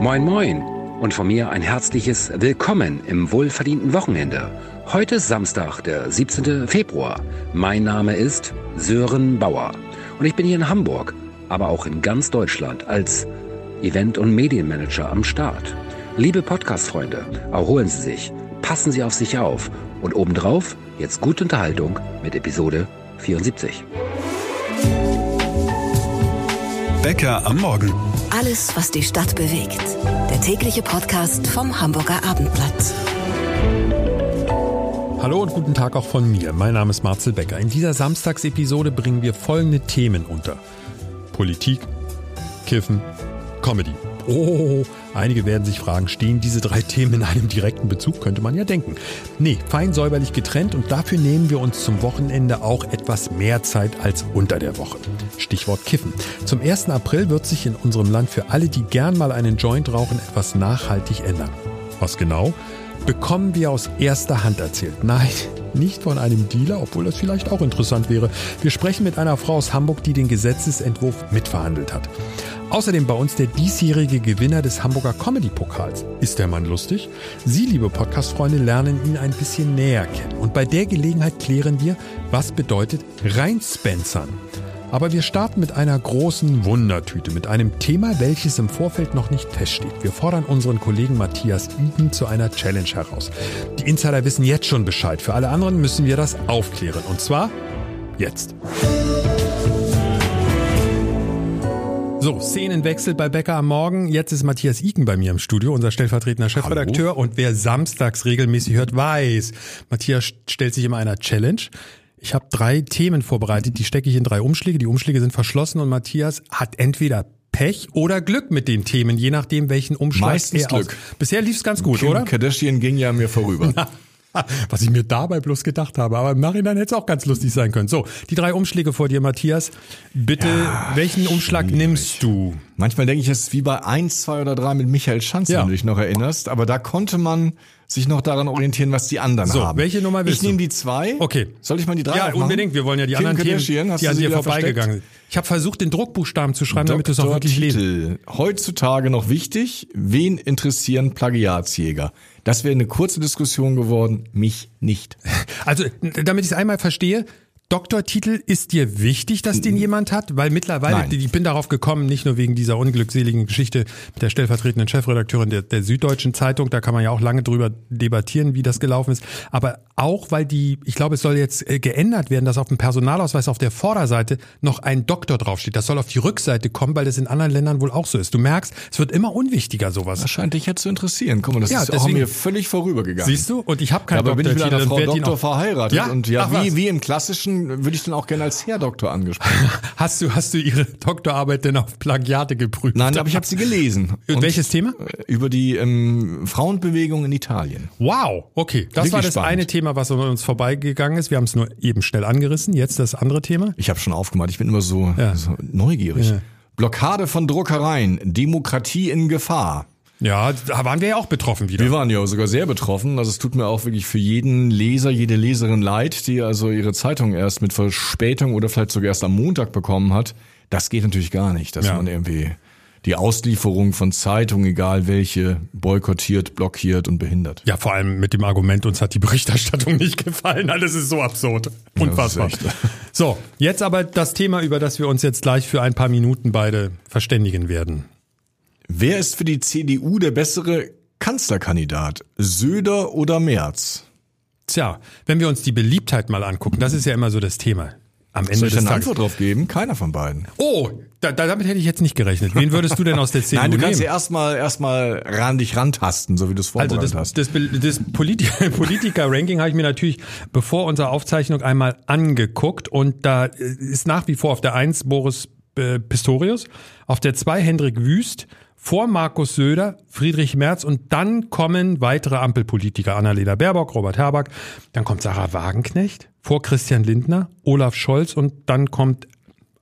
Moin Moin und von mir ein herzliches Willkommen im wohlverdienten Wochenende. Heute ist Samstag, der 17. Februar. Mein Name ist Sören Bauer und ich bin hier in Hamburg, aber auch in ganz Deutschland als Event- und Medienmanager am Start. Liebe Podcast-Freunde, erholen Sie sich, passen Sie auf sich auf und obendrauf jetzt gute Unterhaltung mit Episode 74. Bäcker am Morgen. Alles, was die Stadt bewegt. Der tägliche Podcast vom Hamburger Abendblatt. Hallo und guten Tag auch von mir. Mein Name ist Marcel Becker. In dieser Samstagsepisode bringen wir folgende Themen unter. Politik, Kiffen, Comedy. Oh, einige werden sich fragen, stehen diese drei Themen in einem direkten Bezug? Könnte man ja denken. Nee, fein säuberlich getrennt und dafür nehmen wir uns zum Wochenende auch etwas mehr Zeit als unter der Woche. Stichwort Kiffen. Zum 1. April wird sich in unserem Land für alle, die gern mal einen Joint rauchen, etwas nachhaltig ändern. Was genau? Bekommen wir aus erster Hand erzählt. Nein, nicht von einem Dealer, obwohl das vielleicht auch interessant wäre. Wir sprechen mit einer Frau aus Hamburg, die den Gesetzesentwurf mitverhandelt hat. Außerdem bei uns der diesjährige Gewinner des Hamburger Comedy-Pokals. Ist der Mann lustig? Sie, liebe Podcast-Freunde, lernen ihn ein bisschen näher kennen. Und bei der Gelegenheit klären wir, was bedeutet reinspencern. Aber wir starten mit einer großen Wundertüte, mit einem Thema, welches im Vorfeld noch nicht feststeht. Wir fordern unseren Kollegen Matthias Iden zu einer Challenge heraus. Die Insider wissen jetzt schon Bescheid. Für alle anderen müssen wir das aufklären. Und zwar jetzt. So, Szenenwechsel bei Becker am Morgen. Jetzt ist Matthias Iken bei mir im Studio, unser stellvertretender Chefredakteur. Hallo. Und wer samstags regelmäßig hört, weiß, Matthias stellt sich immer einer Challenge. Ich habe drei Themen vorbereitet, die stecke ich in drei Umschläge. Die Umschläge sind verschlossen und Matthias hat entweder Pech oder Glück mit den Themen, je nachdem, welchen Umschlag Meistens er Glück. Aus. Bisher lief es ganz gut, Kim oder? Kardashian ging ja mir vorüber. Was ich mir dabei bloß gedacht habe. Aber im Nachhinein hätte es auch ganz lustig sein können. So, die drei Umschläge vor dir, Matthias. Bitte, Ja, welchen Umschlag schwierig. nimmst du? Manchmal denke ich, es ist wie bei eins, zwei oder drei mit Michael Schanz, Ja. wenn du dich noch erinnerst. Aber da konnte man sich noch daran orientieren, was die anderen So, haben. welche Nummer willst Ich nehme die zwei. Okay. Soll ich mal die drei Ja, aufmachen? unbedingt. Wir wollen ja die Kim anderen Themen, die an dir vorbeigegangen sind. Ich habe versucht, den Druckbuchstaben zu schreiben, damit du es auch wirklich lesen. Heutzutage noch wichtig. Wen interessieren Plagiatsjäger? Das wäre eine kurze Diskussion geworden. Mich nicht. Also, damit ich es einmal verstehe, Doktortitel ist dir wichtig, dass den jemand hat? Weil mittlerweile, Nein. ich bin darauf gekommen, nicht nur wegen dieser unglückseligen Geschichte mit der stellvertretenden Chefredakteurin der, der Süddeutschen Zeitung, da kann man ja auch lange drüber debattieren, wie das gelaufen ist, aber auch, weil die, ich glaube, es soll jetzt äh, geändert werden, dass auf dem Personalausweis auf der Vorderseite noch ein Doktor draufsteht. Das soll auf die Rückseite kommen, weil das in anderen Ländern wohl auch so ist. Du merkst, es wird immer unwichtiger, sowas. Das scheint dich jetzt zu interessieren. Guck mal, das Ja, ist auch deswegen- mir völlig vorübergegangen. Siehst du? Und ich habe Ja, keinen aber bin ich mit Doktortitel einer Frau Doktor auch- verheiratet Ja? und ja, Ach, was? wie, wie im klassischen würde ich dann auch gerne als Herr Doktor angesprochen. Hast du, hast du ihre Doktorarbeit denn auf Plagiate geprüft? Nein, aber ich habe sie gelesen. Und welches Thema? äh, Über die ähm, Frauenbewegung in Italien. Wow, okay. Das Wirklich war das spannend. eine Thema, was an uns vorbeigegangen ist. Wir haben es nur eben schnell angerissen. Jetzt das andere Thema. Ich habe schon aufgemacht, ich bin immer so, Ja. so neugierig. Ja. Blockade von Druckereien, Demokratie in Gefahr. Ja, da waren wir ja auch betroffen wieder. Wir waren ja sogar sehr betroffen. Also es tut mir auch wirklich für jeden Leser, jede Leserin leid, die also ihre Zeitung erst mit Verspätung oder vielleicht sogar erst am Montag bekommen hat. Das geht natürlich gar nicht, dass Ja. man irgendwie die Auslieferung von Zeitungen, egal welche, boykottiert, blockiert und behindert. Ja, vor allem mit dem Argument, uns hat die Berichterstattung nicht gefallen. Alles ist so absurd. Unfassbar. das ist echt. So, jetzt aber das Thema, über das wir uns jetzt gleich für ein paar Minuten beide verständigen werden. Wer ist für die CDU der bessere Kanzlerkandidat? Söder oder Merz? Tja, wenn wir uns die Beliebtheit mal angucken, das ist ja immer so das Thema. Am Ende Soll ich des eine Tages. Antwort drauf geben? Keiner von beiden. Oh, da, da, damit hätte ich jetzt nicht gerechnet. Wen würdest du denn aus der CDU Nein, du kannst nehmen? ja erstmal erstmal ran dich rantasten, so wie du es Also vorbereitet das, hast. das, das Politi Politiker-Ranking habe ich mir natürlich bevor unserer Aufzeichnung einmal angeguckt und da äh, ist nach wie vor auf der 1 Boris äh, Pistorius, auf der 2 Hendrik Wüst, vor Markus Söder, Friedrich Merz und dann kommen weitere Ampelpolitiker, Annalena Baerbock, Robert Habeck, dann kommt Sarah Wagenknecht, vor Christian Lindner, Olaf Scholz und dann kommt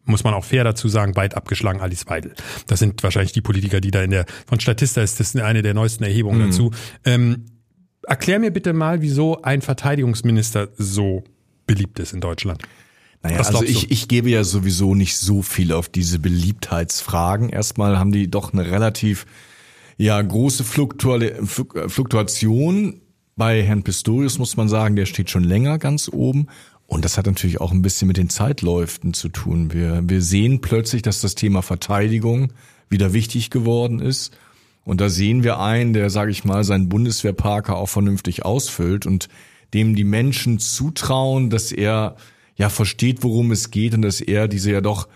muss man auch fair dazu sagen, weit abgeschlagen Alice Weidel. Das sind wahrscheinlich die Politiker, die da in der, von Statista ist das eine der neuesten Erhebungen dazu. Ähm, erklär mir bitte mal, wieso ein Verteidigungsminister so beliebt ist in Deutschland. Naja, also ich, ich gebe ja sowieso nicht so viel auf diese Beliebtheitsfragen. Erstmal haben die doch eine relativ ja große Fluktua Fluk- Fluktuation. Bei Herrn Pistorius muss man sagen, der steht schon länger ganz oben. Und das hat natürlich auch ein bisschen mit den Zeitläuften zu tun. Wir, wir sehen plötzlich, dass das Thema Verteidigung wieder wichtig geworden ist. Und da sehen wir einen, der, sage ich mal, seinen Bundeswehrparker auch vernünftig ausfüllt und dem die Menschen zutrauen, dass er ja versteht, worum es geht und dass er diese ja doch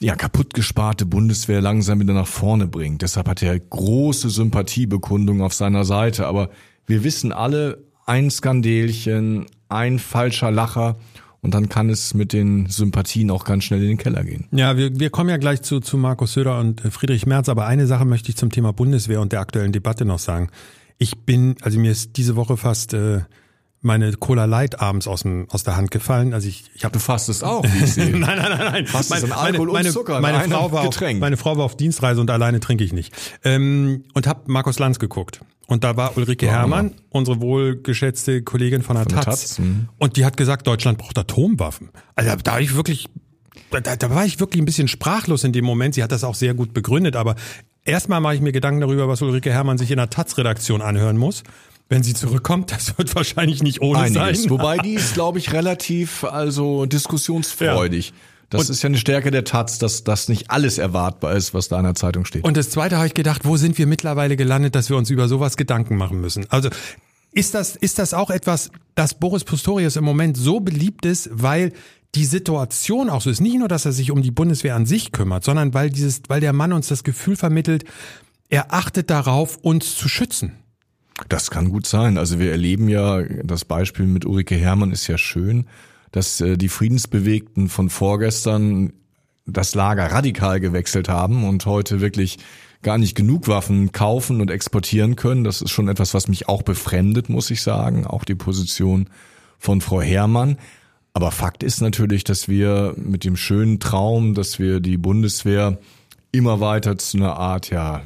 ja kaputtgesparte Bundeswehr langsam wieder nach vorne bringt. Deshalb hat er große Sympathiebekundung auf seiner Seite. Aber wir wissen alle, ein Skandelchen, ein falscher Lacher und dann kann es mit den Sympathien auch ganz schnell in den Keller gehen. Ja, wir, wir kommen ja gleich zu, zu Markus Söder und äh, Friedrich Merz, aber eine Sache möchte ich zum Thema Bundeswehr und der aktuellen Debatte noch sagen. Ich bin, also mir ist diese Woche fast äh, meine Cola Light abends aus, dem, aus der Hand gefallen. Also ich, ich habe Du fastest auch, wie ich sehe. nein, nein, nein, nein. Fastest meine, Alkohol und meine, Zucker in meine, einem Frau war auf, Getränk. meine Frau war auf Dienstreise und alleine trinke ich nicht. Ähm, und habe Markus Lanz geguckt. Und da war Ulrike Ja, Herrmann, unsere wohlgeschätzte Kollegin von der Von der Taz. Taz, mhm. Und die hat gesagt, Deutschland braucht Atomwaffen. Also da war ich wirklich, da, da war ich wirklich ein bisschen sprachlos in dem Moment. Sie hat das auch sehr gut begründet, aber erstmal mache ich mir Gedanken darüber, was Ulrike Herrmann sich in der Taz-Redaktion anhören muss. Wenn sie zurückkommt, das wird wahrscheinlich nicht ohne Einiges. sein. Wobei die ist, glaube ich, relativ also diskussionsfreudig. Das ist ja eine Stärke der Taz, dass das nicht alles erwartbar ist, was da in der Zeitung steht. Und das zweite habe ich gedacht, wo sind wir mittlerweile gelandet, dass wir uns über sowas Gedanken machen müssen? Also ist das, ist das auch etwas, dass Boris Pistorius im Moment so beliebt ist, weil die Situation auch so ist? Nicht nur, dass er sich um die Bundeswehr an sich kümmert, sondern weil dieses, weil der Mann uns das Gefühl vermittelt, er achtet darauf, uns zu schützen. Das kann gut sein. Also wir erleben ja, das Beispiel mit Ulrike Herrmann ist ja schön, dass äh, die Friedensbewegten von vorgestern das Lager radikal gewechselt haben und heute wirklich gar nicht genug Waffen kaufen und exportieren können. Das ist schon etwas, was mich auch befremdet, muss ich sagen. Auch die Position von Frau Herrmann. Aber Fakt ist natürlich, dass wir mit dem schönen Traum, dass wir die Bundeswehr immer weiter zu einer Art, ja,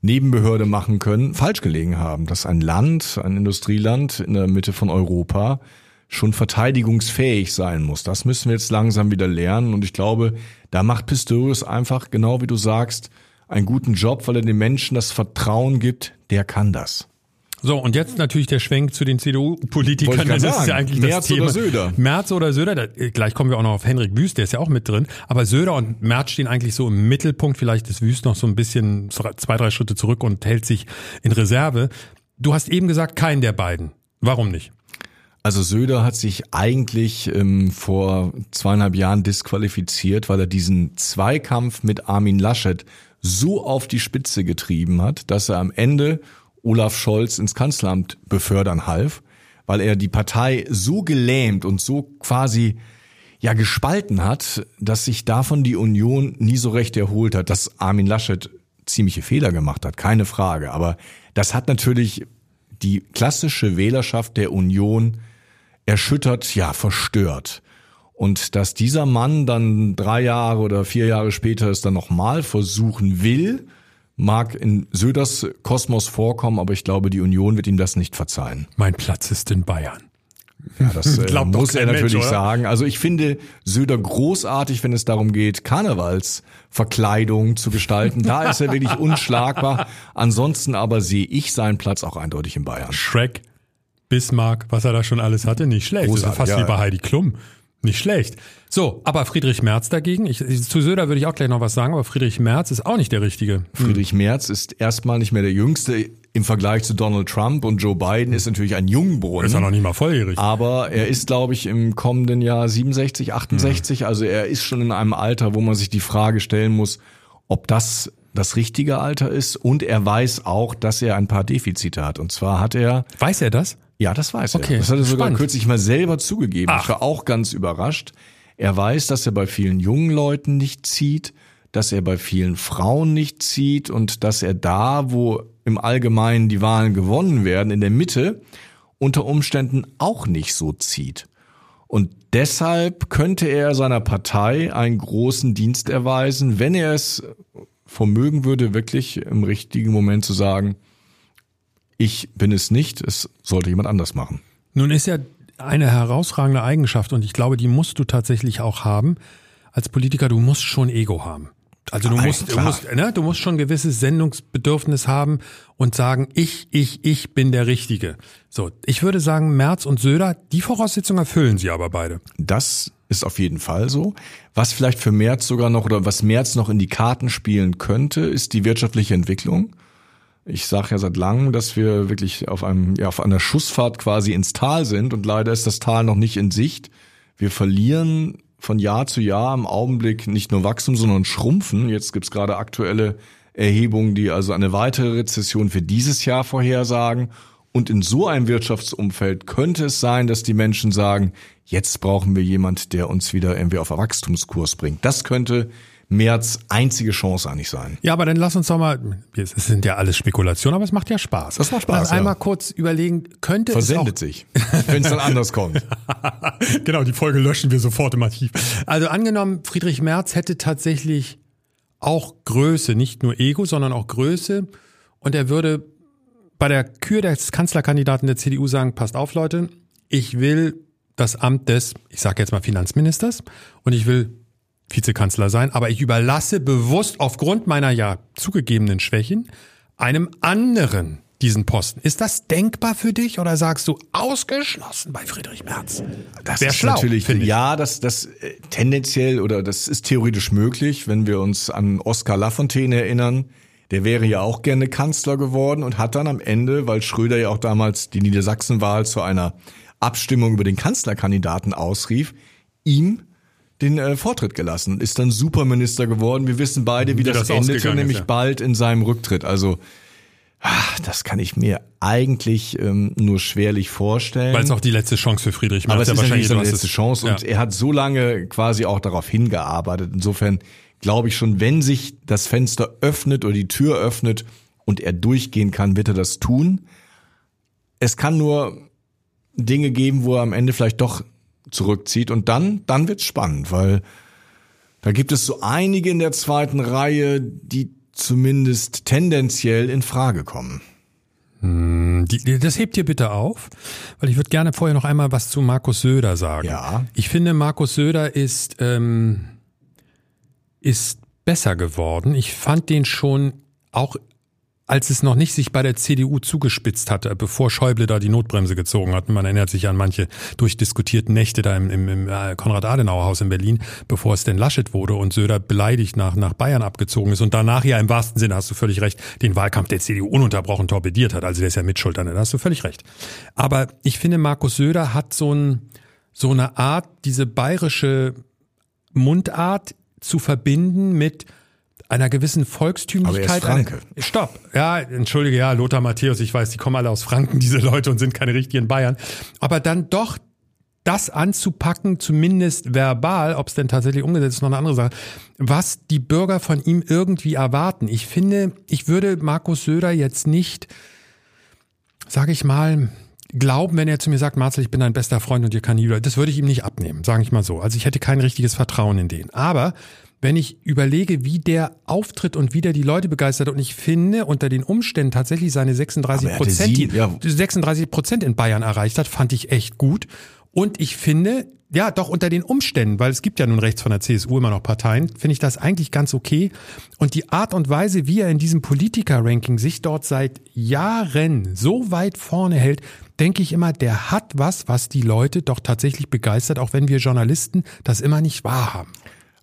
Nebenbehörde machen können, falsch gelegen haben, dass ein Land, ein Industrieland in der Mitte von Europa schon verteidigungsfähig sein muss. Das müssen wir jetzt langsam wieder lernen und ich glaube, da macht Pistorius einfach, genau wie du sagst, einen guten Job, weil er den Menschen das Vertrauen gibt, der kann das. So, und jetzt natürlich der Schwenk zu den CDU-Politikern. Das ist sagen. ja eigentlich Merz das Thema. oder Söder? Merz oder Söder. Da, äh, gleich kommen wir auch noch auf Henrik Wüst, der ist ja auch mit drin. Aber Söder und Merz stehen eigentlich so im Mittelpunkt. Vielleicht ist Wüst noch so ein bisschen zwei, drei Schritte zurück und hält sich in Reserve. Du hast eben gesagt, keinen der beiden. Warum nicht? Also Söder hat sich eigentlich ähm, vor zweieinhalb Jahren disqualifiziert, weil er diesen Zweikampf mit Armin Laschet so auf die Spitze getrieben hat, dass er am Ende Olaf Scholz ins Kanzleramt befördern half, weil er die Partei so gelähmt und so quasi ja gespalten hat, dass sich davon die Union nie so recht erholt hat, dass Armin Laschet ziemliche Fehler gemacht hat, keine Frage, aber das hat natürlich die klassische Wählerschaft der Union erschüttert, ja, verstört. Und dass dieser Mann dann drei Jahre oder vier Jahre später es dann nochmal versuchen will, mag in Söders Kosmos vorkommen, aber ich glaube, die Union wird ihm das nicht verzeihen. Mein Platz ist in Bayern. Ja, das äh, muss er Mensch, natürlich oder? sagen. Also ich finde Söder großartig, wenn es darum geht, Karnevalsverkleidung zu gestalten. Da ist er wirklich unschlagbar. Ansonsten aber sehe ich seinen Platz auch eindeutig in Bayern. Shrek, Bismarck, was er da schon alles hatte, nicht schlecht. Das ist fast ja, wie bei. Heidi Klum. Nicht schlecht. So, aber Friedrich Merz dagegen, ich, zu Söder würde ich auch gleich noch was sagen, aber Friedrich Merz ist auch nicht der Richtige. Friedrich Merz ist erstmal nicht mehr der Jüngste im Vergleich zu Donald Trump und Joe Biden ist natürlich ein Jungbrunnen. Ist er noch nicht mal volljährig. Aber er ist, glaube ich, im kommenden Jahr 67, 68. Also er ist schon in einem Alter, wo man sich die Frage stellen muss, ob das das richtige Alter ist. Und er weiß auch, dass er ein paar Defizite hat. Und zwar hat er, Weiß er das? Ja, das weiß Okay, er. Das hat er sogar spannend. kürzlich mal selber zugegeben. Ach. Ich war auch ganz überrascht. Er weiß, dass er bei vielen jungen Leuten nicht zieht, dass er bei vielen Frauen nicht zieht und dass er da, wo im Allgemeinen die Wahlen gewonnen werden, in der Mitte, unter Umständen auch nicht so zieht. Und deshalb könnte er seiner Partei einen großen Dienst erweisen, wenn er es vermögen würde, wirklich im richtigen Moment zu sagen, ich bin es nicht, es sollte jemand anders machen. Nun ist ja eine herausragende Eigenschaft und ich glaube, die musst du tatsächlich auch haben als Politiker. Du musst schon Ego haben. Also du Nein, musst, du musst, ne, du musst schon ein gewisses Sendungsbedürfnis haben und sagen, ich, ich, ich bin der Richtige. So, ich würde sagen, Merz und Söder, die Voraussetzungen erfüllen sie aber beide. Das ist auf jeden Fall so. Was vielleicht für März sogar noch oder was März noch in die Karten spielen könnte, ist die wirtschaftliche Entwicklung. Ich sage ja seit langem, dass wir wirklich auf einem ja auf einer Schussfahrt quasi ins Tal sind und leider ist das Tal noch nicht in Sicht. Wir verlieren von Jahr zu Jahr im Augenblick nicht nur Wachstum, sondern Schrumpfen. Jetzt gibt's gerade aktuelle Erhebungen, die also eine weitere Rezession für dieses Jahr vorhersagen. Und in so einem Wirtschaftsumfeld könnte es sein, dass die Menschen sagen, jetzt brauchen wir jemand, der uns wieder irgendwie auf Wachstumskurs bringt. Das könnte März einzige Chance eigentlich sein. Ja, aber dann lass uns doch mal, es sind ja alles Spekulationen, aber es macht ja Spaß. Das macht Spaß, Lass einmal ja. kurz überlegen, könnte Versendet es sich, wenn es dann anders kommt. auch, genau, die Folge löschen wir sofort im Archiv. Also angenommen, Friedrich Merz hätte tatsächlich auch Größe, nicht nur Ego, sondern auch Größe und er würde bei der Kür des Kanzlerkandidaten der CDU sagen, passt auf Leute, ich will das Amt des, ich sage jetzt mal Finanzministers und ich will Vizekanzler sein, aber ich überlasse bewusst aufgrund meiner ja zugegebenen Schwächen einem anderen diesen Posten. Ist das denkbar für dich oder sagst du ausgeschlossen bei Friedrich Merz? Das Wär ist schlau, natürlich, ja, das, das äh, tendenziell oder das ist theoretisch möglich, wenn wir uns an Oskar Lafontaine erinnern. Der wäre ja auch gerne Kanzler geworden und hat dann am Ende, weil Schröder ja auch damals die Niedersachsenwahl zu einer Abstimmung über den Kanzlerkandidaten ausrief, ihm den äh, Vortritt gelassen, ist dann Superminister geworden. Wir wissen beide, wie, Wie das, das endete, ausgegangen ist, nämlich ja. bald in seinem Rücktritt. Also ah, das kann ich mir eigentlich ähm, nur schwerlich vorstellen. Weil es auch die letzte Chance für Friedrich Merz Aber es ja ist wahrscheinlich seine letzte Chance und ja. er hat so lange quasi auch darauf hingearbeitet. Insofern glaube ich schon, wenn sich das Fenster öffnet oder die Tür öffnet und er durchgehen kann, wird er das tun. Es kann nur Dinge geben, wo er am Ende vielleicht doch zurückzieht und dann, dann wird's spannend, weil da gibt es so einige in der zweiten Reihe, die zumindest tendenziell in Frage kommen. Die, die- das hebt ihr bitte auf, weil ich würde gerne vorher noch einmal was zu Markus Söder sagen. Ja. Ich finde, Markus Söder ist, ähm, ist besser geworden. Ich fand den schon auch als es noch nicht sich bei der CDU zugespitzt hatte, bevor Schäuble da die Notbremse gezogen hat. Man erinnert sich an manche durchdiskutierten Nächte da im, im, im äh, Konrad-Adenauer-Haus in Berlin, bevor es denn Laschet wurde und Söder beleidigt nach, nach Bayern abgezogen ist und danach ja im wahrsten Sinne, hast du völlig recht, den Wahlkampf der CDU ununterbrochen torpediert hat. Also der ist ja Mitschuld an, da hast du völlig recht. Aber ich finde, Markus Söder hat so, ein, so eine Art, diese bayerische Mundart zu verbinden mit einer gewissen Volkstümlichkeit. Aber er ist Franke. Stopp. Ja, entschuldige, ja, Lothar Matthäus, ich weiß, die kommen alle aus Franken, diese Leute, und sind keine richtigen Bayern. Aber dann doch das anzupacken, zumindest verbal, ob es denn tatsächlich umgesetzt ist, noch eine andere Sache, was die Bürger von ihm irgendwie erwarten. Ich finde, ich würde Markus Söder jetzt nicht, sage ich mal, glauben, wenn er zu mir sagt, Marcel, ich bin dein bester Freund und dir kann nie, das würde ich ihm nicht abnehmen, sage ich mal so. Also ich hätte kein richtiges Vertrauen in den. Aber wenn ich überlege, wie der auftritt und wie der die Leute begeistert und ich finde, unter den Umständen tatsächlich seine 36 Aber er hatte Prozent, ja. 36 Prozent in Bayern erreicht hat, fand ich echt gut. Und ich finde, ja, doch unter den Umständen, weil es gibt ja nun rechts von der CSU immer noch Parteien, finde ich das eigentlich ganz okay. Und die Art und Weise, wie er in diesem Politiker-Ranking sich dort seit Jahren so weit vorne hält, denke ich immer, der hat was, was die Leute doch tatsächlich begeistert, auch wenn wir Journalisten das immer nicht wahrhaben.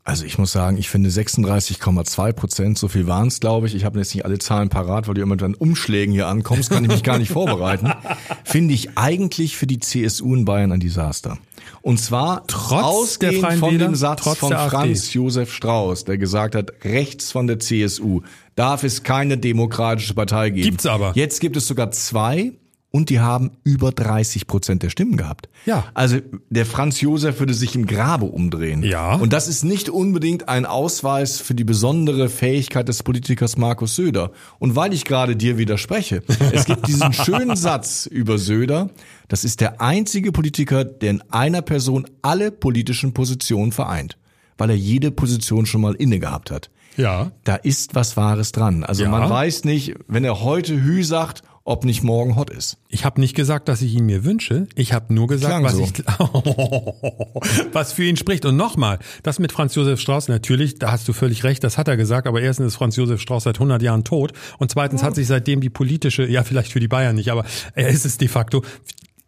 Also ich muss sagen, ich finde 36,2 Prozent, so viel waren es, glaube ich. Ich habe jetzt nicht alle Zahlen parat, weil du immer mit deinen Umschlägen hier ankommst, kann ich mich gar nicht vorbereiten. Finde ich eigentlich für die CSU in Bayern ein Desaster. Und zwar Trotz ausgehend der Freien von Wähler, dem Satz von. Franz Josef Strauß, der gesagt hat, rechts von der CSU darf es keine demokratische Partei geben. Gibt's aber. Jetzt gibt es sogar zwei und die haben über 30 Prozent der Stimmen gehabt. Ja. Also der Franz Josef würde sich im Grabe umdrehen. Ja. Und das ist nicht unbedingt ein Ausweis für die besondere Fähigkeit des Politikers Markus Söder. Und weil ich gerade dir widerspreche, es gibt diesen schönen Satz über Söder, das ist der einzige Politiker, der in einer Person alle politischen Positionen vereint, weil er jede Position schon mal inne gehabt hat. Ja. Da ist was Wahres dran. Also Ja. man weiß nicht, wenn er heute Hü sagt, ob nicht morgen hot ist. Ich habe nicht gesagt, dass ich ihn mir wünsche. Ich habe nur gesagt, Klang was so. ich was für ihn spricht. Und nochmal, das mit Franz Josef Strauß natürlich, da hast du völlig recht, das hat er gesagt. Aber erstens ist Franz Josef Strauß seit 100 Jahren tot und zweitens hat sich seitdem die politische, ja vielleicht für die Bayern nicht, aber er ist es de facto.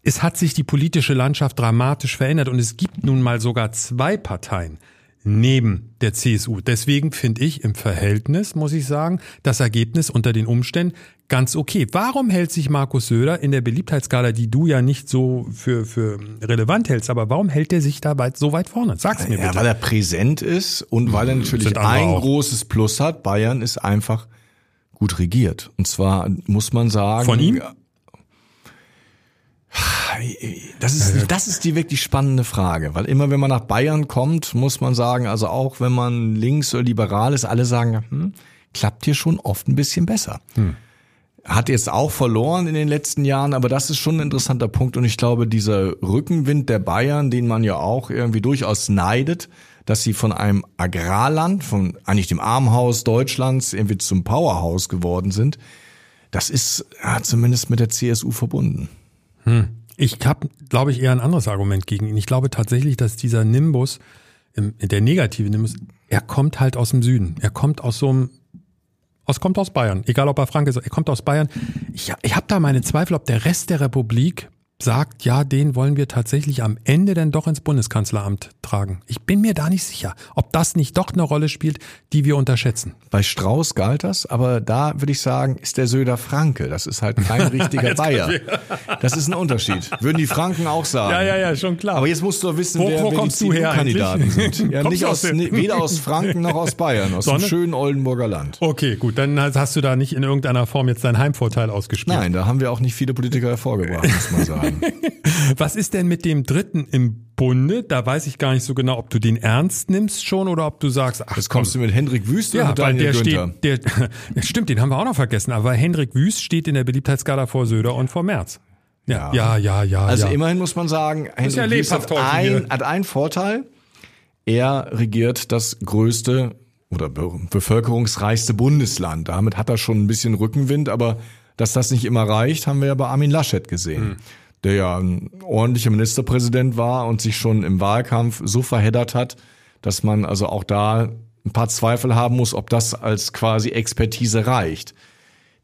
Es hat sich die politische Landschaft dramatisch verändert und es gibt nun mal sogar zwei Parteien neben der CSU. Deswegen finde ich im Verhältnis, muss ich sagen, das Ergebnis unter den Umständen ganz okay. Warum hält sich Markus Söder in der Beliebtheitsskala, die du ja nicht so für, für relevant hältst, aber warum hält er sich da weit, so weit vorne? Sag's mir Ja, bitte. weil er präsent ist und weil er natürlich ein auch. großes Plus hat. Bayern ist einfach gut regiert. Und zwar muss man sagen. Von ihm? Das ist, das ist die wirklich spannende Frage, weil immer wenn man nach Bayern kommt, muss man sagen, also auch wenn man links oder liberal ist, alle sagen, hm, klappt hier schon oft ein bisschen besser. Hat jetzt auch verloren in den letzten Jahren, aber das ist schon ein interessanter Punkt und ich glaube, dieser Rückenwind der Bayern, den man ja auch irgendwie durchaus neidet, dass sie von einem Agrarland, von eigentlich dem Armhaus Deutschlands irgendwie zum Powerhouse geworden sind, das ist ja, zumindest mit der CSU verbunden. Ich habe, glaube ich, eher ein anderes Argument gegen ihn. Ich glaube tatsächlich, dass dieser Nimbus, im- der negative Nimbus, er kommt halt aus dem Süden. Er kommt aus so einem, aus, kommt aus Bayern. Egal ob er Frank ist, er kommt aus Bayern. Ich, ich habe da meine Zweifel, ob der Rest der Republik sagt, ja, den wollen wir tatsächlich am Ende dann doch ins Bundeskanzleramt tragen. Ich bin mir da nicht sicher, ob das nicht doch eine Rolle spielt, die wir unterschätzen. Bei Strauß galt das, aber da würde ich sagen, ist der Söder Franke. Das ist halt kein richtiger Bayer. Das ist ein Unterschied. Würden die Franken auch sagen. ja, schon klar. Aber jetzt musst du doch wissen, Wo- wer, wo wer die kommst du her CDU-Kandidaten sind. Ja, nicht aus, dem- weder aus Franken noch aus Bayern, aus dem Sondern? schönen Oldenburger Land. Okay, gut, dann hast du da nicht in irgendeiner Form jetzt deinen Heimvorteil ausgespielt. Nein, da haben wir auch nicht viele Politiker hervorgebracht, muss man sagen. Was ist denn mit dem dritten im Bunde? Da weiß ich gar nicht so genau, ob du den ernst nimmst schon oder ob du sagst, ach, Jetzt kommst du mit Hendrik Wüst oder ja, mit weil der Günther? steht, der, ja, stimmt, den haben wir auch noch vergessen, aber Hendrik Wüst steht in der Beliebtheitsskala vor Söder und vor Merz. Ja, ja, ja, ja. Also ja. immerhin muss man sagen, Hendrik ja Wüst hat, ein, hat einen Vorteil. Er regiert das größte oder be bevölkerungsreichste Bundesland. Damit hat er schon ein bisschen Rückenwind, aber dass das nicht immer reicht, haben wir ja bei Armin Laschet gesehen. Hm. Der ja ein ordentlicher Ministerpräsident war und sich schon im Wahlkampf so verheddert hat, dass man also auch da ein paar Zweifel haben muss, ob das als quasi Expertise reicht.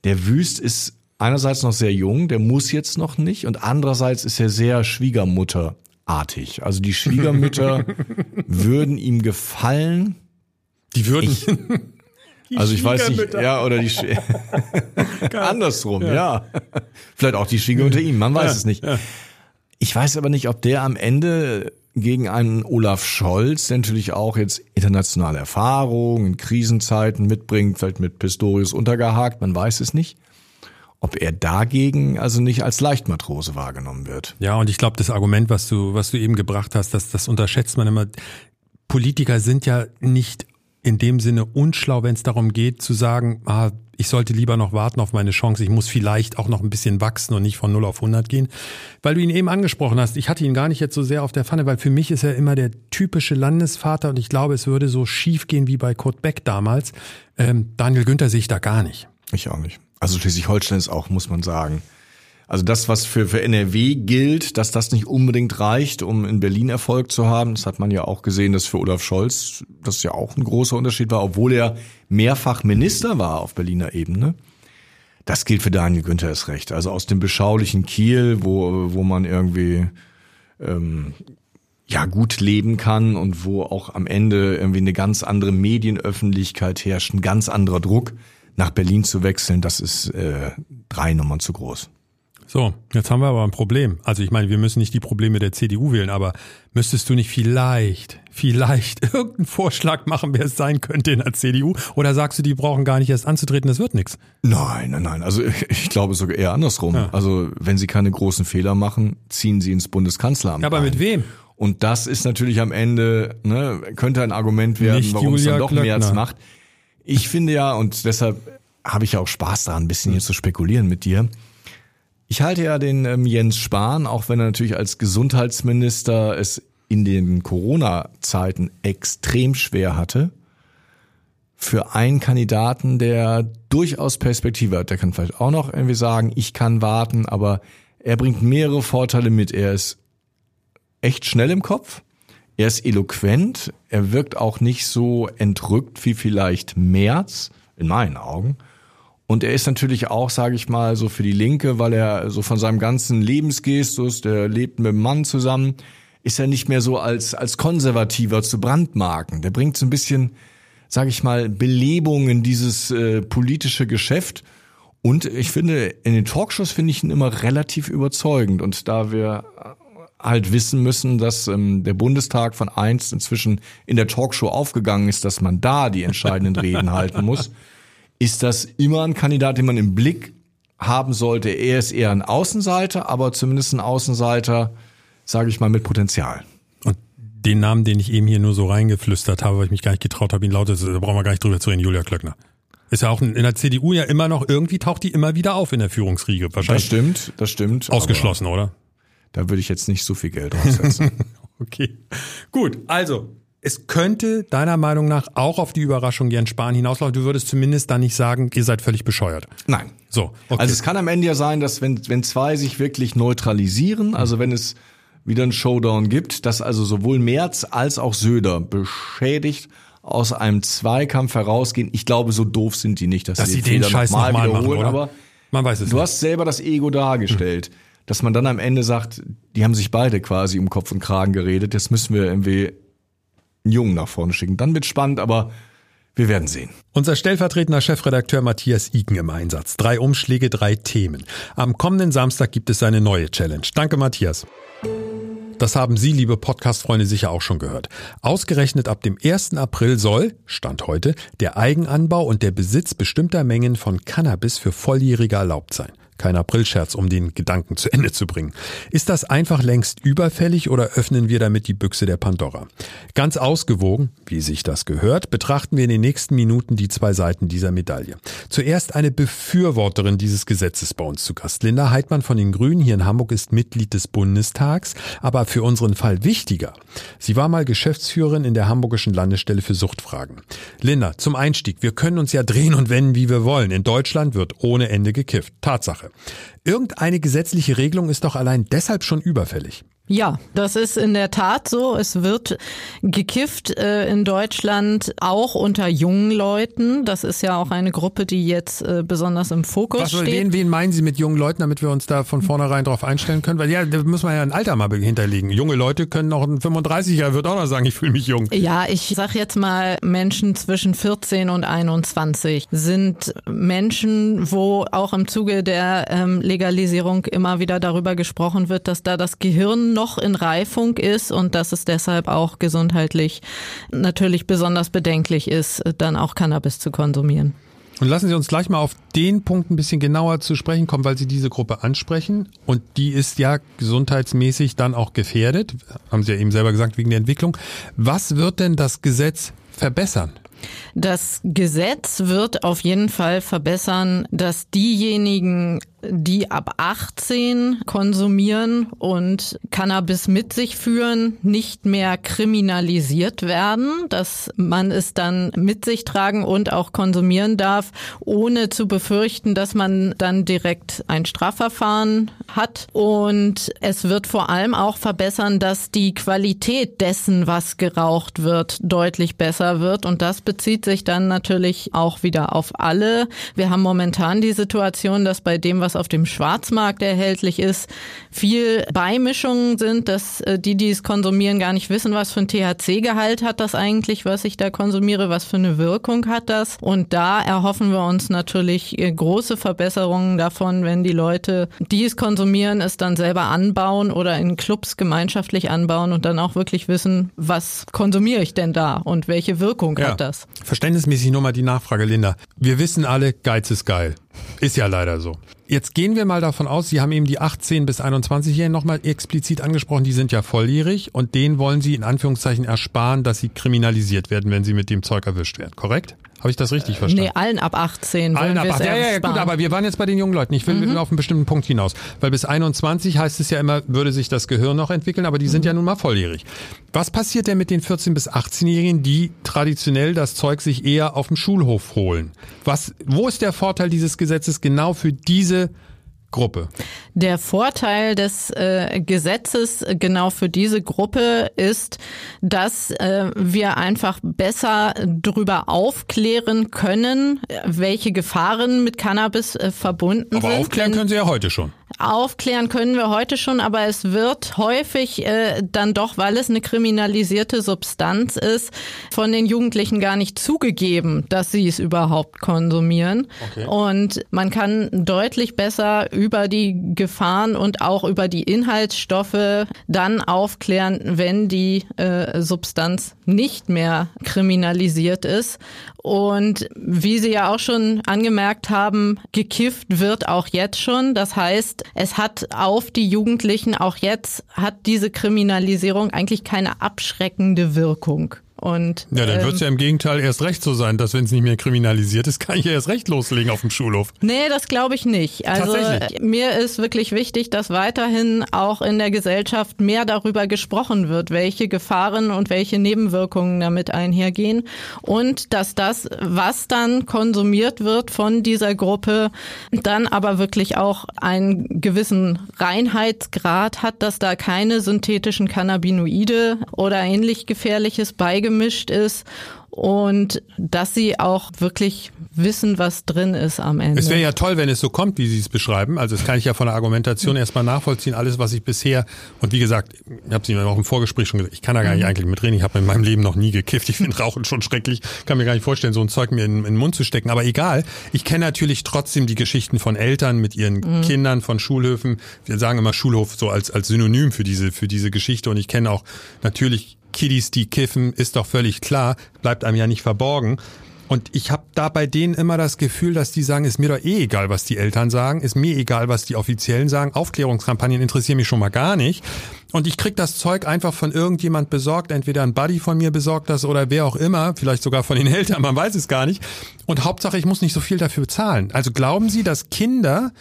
Der Wüst ist einerseits noch sehr jung, der muss jetzt noch nicht und andererseits ist er sehr Schwiegermutterartig. Also die Schwiegermütter würden ihm gefallen. die würden. Die Also ich weiß nicht, ja, oder die Schw andersrum, ja. Vielleicht auch die Schwiegermutter ihm, man weiß es nicht. Ich weiß aber nicht, ob der am Ende gegen einen Olaf Scholz, der natürlich auch jetzt internationale Erfahrung in Krisenzeiten mitbringt, vielleicht mit Pistorius untergehakt, man weiß es nicht, ob er dagegen also nicht als Leichtmatrose wahrgenommen wird. Ja, und ich glaube, das Argument, was du, was du eben gebracht hast, das, das unterschätzt man immer. Politiker sind ja nicht in dem Sinne unschlau, wenn es darum geht zu sagen, ah, ich sollte lieber noch warten auf meine Chance, ich muss vielleicht auch noch ein bisschen wachsen und nicht von 0 auf 100 gehen. Weil du ihn eben angesprochen hast, ich hatte ihn gar nicht jetzt so sehr auf der Pfanne, weil für mich ist er immer der typische Landesvater und ich glaube, es würde so schief gehen wie bei Kurt Beck damals. Ähm, Daniel Günther sehe ich da gar nicht. Ich auch nicht. Also Schleswig-Holstein ist auch, muss man sagen. Also das, was für, für NRW gilt, dass das nicht unbedingt reicht, um in Berlin Erfolg zu haben, das hat man ja auch gesehen, dass für Olaf Scholz das ja auch ein großer Unterschied war, obwohl er mehrfach Minister war auf Berliner Ebene. Das gilt für Daniel Günther erst recht. Also aus dem beschaulichen Kiel, wo, wo man irgendwie ähm, ja gut leben kann und wo auch am Ende irgendwie eine ganz andere Medienöffentlichkeit herrscht, ein ganz anderer Druck, nach Berlin zu wechseln, das ist äh, drei Nummern zu groß. So, jetzt haben wir aber ein Problem. Also ich meine, wir müssen nicht die Probleme der CDU wählen, aber müsstest du nicht vielleicht, vielleicht irgendeinen Vorschlag machen, wer es sein könnte in der CDU? Oder sagst du, die brauchen gar nicht erst anzutreten, das wird nichts? Nein, nein, nein. Also ich glaube sogar eher andersrum. Ja. Also wenn sie keine großen Fehler machen, ziehen sie ins Bundeskanzleramt. Aber ein. mit wem? Und das ist natürlich am Ende, ne, könnte ein Argument werden, Nicht warum es Julia dann doch mehr Klöckner. macht. Ich finde ja, und deshalb habe ich ja auch Spaß daran, ein bisschen hier zu spekulieren mit dir. Ich halte ja den ähm, Jens Spahn, auch wenn er natürlich als Gesundheitsminister es in den Corona-Zeiten extrem schwer hatte, für einen Kandidaten, der durchaus Perspektive hat. Der kann vielleicht auch noch irgendwie sagen, ich kann warten, aber er bringt mehrere Vorteile mit. Er ist echt schnell im Kopf. Er ist eloquent. Er wirkt auch nicht so entrückt wie vielleicht Merz, in meinen Augen. Und er ist natürlich auch, sage ich mal, so für die Linke, weil er so von seinem ganzen Lebensgestus, der lebt mit dem Mann zusammen, ist er nicht mehr so als, als Konservativer zu brandmarken. Der bringt so ein bisschen, sage ich mal, Belebung in dieses äh, politische Geschäft. Und ich finde, in den Talkshows finde ich ihn immer relativ überzeugend. Und da wir halt wissen müssen, dass ähm, der Bundestag von einst inzwischen in der Talkshow aufgegangen ist, dass man da die entscheidenden Reden halten muss, ist das immer ein Kandidat, den man im Blick haben sollte. Er ist eher ein Außenseiter, aber zumindest ein Außenseiter, sage ich mal, mit Potenzial. Und den Namen, den ich eben hier nur so reingeflüstert habe, weil ich mich gar nicht getraut habe, ihn laut ist, da brauchen wir gar nicht drüber zu reden, Julia Klöckner. Ist ja auch in der CDU ja immer noch, irgendwie taucht die immer wieder auf in der Führungsriege. Wahrscheinlich. Das stimmt, das stimmt. Ausgeschlossen, oder? Da würde ich jetzt nicht so viel Geld draufsetzen. okay. Gut, also es könnte deiner Meinung nach auch auf die Überraschung Jens Spahn hinauslaufen. Du würdest zumindest dann nicht sagen, ihr seid völlig bescheuert. Nein. So. Okay. Also es kann am Ende ja sein, dass wenn, wenn zwei sich wirklich neutralisieren, also wenn es wieder einen Showdown gibt, dass also sowohl Merz als auch Söder beschädigt aus einem Zweikampf herausgehen. Ich glaube, so doof sind die nicht, dass, dass sie den, den Scheiß nochmal noch wiederholen. Machen, aber man weiß es. Du nicht. hast selber das Ego dargestellt. Hm dass man dann am Ende sagt, die haben sich beide quasi um Kopf und Kragen geredet, jetzt müssen wir irgendwie Jungen nach vorne schicken. Dann wird spannend, aber wir werden sehen. Unser stellvertretender Chefredakteur Matthias Iken im Einsatz. Drei Umschläge, drei Themen. Am kommenden Samstag gibt es eine neue Challenge. Danke, Matthias. Das haben Sie, liebe Podcast-Freunde, sicher auch schon gehört. Ausgerechnet ab dem 1. April soll, Stand heute, der Eigenanbau und der Besitz bestimmter Mengen von Cannabis für Volljährige erlaubt sein. Kein Aprilscherz, um den Gedanken zu Ende zu bringen. Ist das einfach längst überfällig oder öffnen wir damit die Büchse der Pandora? Ganz ausgewogen, wie sich das gehört, betrachten wir in den nächsten Minuten die zwei Seiten dieser Medaille. Zuerst eine Befürworterin dieses Gesetzes bei uns zu Gast. Linda Heidmann von den Grünen hier in Hamburg ist Mitglied des Bundestags, aber für unseren Fall wichtiger. Sie war mal Geschäftsführerin in der Hamburgischen Landesstelle für Suchtfragen. Linda, zum Einstieg, wir können uns ja drehen und wenden, wie wir wollen. In Deutschland wird ohne Ende gekifft. Tatsache. Sache. Irgendeine gesetzliche Regelung ist doch allein deshalb schon überfällig. Ja, das ist in der Tat so. Es wird gekifft äh, in Deutschland auch unter jungen Leuten. Das ist ja auch eine Gruppe, die jetzt äh, besonders im Fokus Was, steht. Wen, wen meinen Sie mit jungen Leuten, damit wir uns da von vornherein drauf einstellen können? Weil ja, da muss man ja ein Alter mal hinterlegen. Junge Leute können auch ein 35er wird auch noch sagen, ich fühle mich jung. Ja, ich sag jetzt mal, Menschen zwischen 14 und 21 sind Menschen, wo auch im Zuge der ähm, Legalisierung immer wieder darüber gesprochen wird, dass da das Gehirn noch in Reifung ist und dass es deshalb auch gesundheitlich natürlich besonders bedenklich ist, dann auch Cannabis zu konsumieren. Und lassen Sie uns gleich mal auf den Punkt ein bisschen genauer zu sprechen kommen, weil Sie diese Gruppe ansprechen. Und die ist ja gesundheitsmäßig dann auch gefährdet, haben Sie ja eben selber gesagt, wegen der Entwicklung. Was wird denn das Gesetz verbessern? Das Gesetz wird auf jeden Fall verbessern, dass diejenigen die ab 18 konsumieren und Cannabis mit sich führen, nicht mehr kriminalisiert werden, dass man es dann mit sich tragen und auch konsumieren darf, ohne zu befürchten, dass man dann direkt ein Strafverfahren hat. Und es wird vor allem auch verbessern, dass die Qualität dessen, was geraucht wird, deutlich besser wird. Und das bezieht sich dann natürlich auch wieder auf alle. Wir haben momentan die Situation, dass bei dem, was was auf dem Schwarzmarkt erhältlich ist, viel Beimischungen sind, dass äh, die, die es konsumieren, gar nicht wissen, was für ein THC-Gehalt hat das eigentlich, was ich da konsumiere, was für eine Wirkung hat das. Und da erhoffen wir uns natürlich äh, große Verbesserungen davon, wenn die Leute, die es konsumieren, es dann selber anbauen oder in Clubs gemeinschaftlich anbauen und dann auch wirklich wissen, was konsumiere ich denn da und welche Wirkung ja. hat das. Verständnismäßig nur mal die Nachfrage, Linda. Wir wissen alle, Geiz ist geil. Ist ja leider so. Jetzt gehen wir mal davon aus, Sie haben eben die 18 bis 21-Jährigen nochmal explizit angesprochen, die sind ja volljährig und denen wollen Sie in Anführungszeichen ersparen, dass sie kriminalisiert werden, wenn sie mit dem Zeug erwischt werden, korrekt? Habe ich das richtig verstanden? Nee, allen ab 18. Allen ab wir es 18. Ja, ja, ja, gut, aber wir waren jetzt bei den jungen Leuten. Ich will Mhm. auf einen bestimmten Punkt hinaus. Weil bis 21 heißt es ja immer, würde sich das Gehirn noch entwickeln, aber die sind Mhm. ja nun mal volljährig. Was passiert denn mit den 14- bis 18-Jährigen, die traditionell das Zeug sich eher auf dem Schulhof holen? Was, wo ist der Vorteil dieses Gesetzes genau für diese Gruppe? Der Vorteil des äh, Gesetzes genau für diese Gruppe ist, dass äh, wir einfach besser darüber aufklären können, welche Gefahren mit Cannabis äh, verbunden Aber sind. aufklären Denn- können sie ja heute schon. Aufklären können wir heute schon, aber es wird häufig äh, dann doch, weil es eine kriminalisierte Substanz ist, von den Jugendlichen gar nicht zugegeben, dass sie es überhaupt konsumieren. Okay. Und man kann deutlich besser über die Gefahren und auch über die Inhaltsstoffe dann aufklären, wenn die äh, Substanz nicht mehr kriminalisiert ist. Und wie Sie ja auch schon angemerkt haben, gekifft wird auch jetzt schon. Das heißt, es hat auf die Jugendlichen auch jetzt hat diese Kriminalisierung eigentlich keine abschreckende Wirkung. Und Ja, dann ähm, wird es ja im Gegenteil erst recht so sein, dass wenn es nicht mehr kriminalisiert ist, kann ich ja erst recht loslegen auf dem Schulhof. Nee, das glaube ich nicht. Also mir ist wirklich wichtig, dass weiterhin auch in der Gesellschaft mehr darüber gesprochen wird, welche Gefahren und welche Nebenwirkungen damit einhergehen und dass das, was dann konsumiert wird von dieser Gruppe, dann aber wirklich auch einen gewissen Reinheitsgrad hat, dass da keine synthetischen Cannabinoide oder ähnlich gefährliches beigemischt ist und dass sie auch wirklich wissen, was drin ist am Ende. Es wäre ja toll, wenn es so kommt, wie Sie es beschreiben. Also das kann ich ja von der Argumentation erstmal nachvollziehen. Alles, was ich bisher, und wie gesagt, ich habe es Ihnen auch im Vorgespräch schon gesagt, ich kann da gar nicht eigentlich mitreden. Ich habe in meinem Leben noch nie gekifft. Ich finde Rauchen schon schrecklich. Kann mir gar nicht vorstellen, so ein Zeug mir in, in den Mund zu stecken. Aber egal, ich kenne natürlich trotzdem die Geschichten von Eltern mit ihren Kindern, von Schulhöfen. Wir sagen immer Schulhof so als, als Synonym für diese, für diese Geschichte. Und ich kenne auch natürlich Kiddies, die kiffen, ist doch völlig klar, bleibt einem ja nicht verborgen. Und ich habe da bei denen immer das Gefühl, dass die sagen, ist mir doch eh egal, was die Eltern sagen, ist mir egal, was die Offiziellen sagen. Aufklärungskampagnen interessieren mich schon mal gar nicht. Und ich krieg das Zeug einfach von irgendjemand besorgt, entweder ein Buddy von mir besorgt das oder wer auch immer, vielleicht sogar von den Eltern, man weiß es gar nicht. Und Hauptsache, ich muss nicht so viel dafür bezahlen. Also glauben Sie, dass Kinder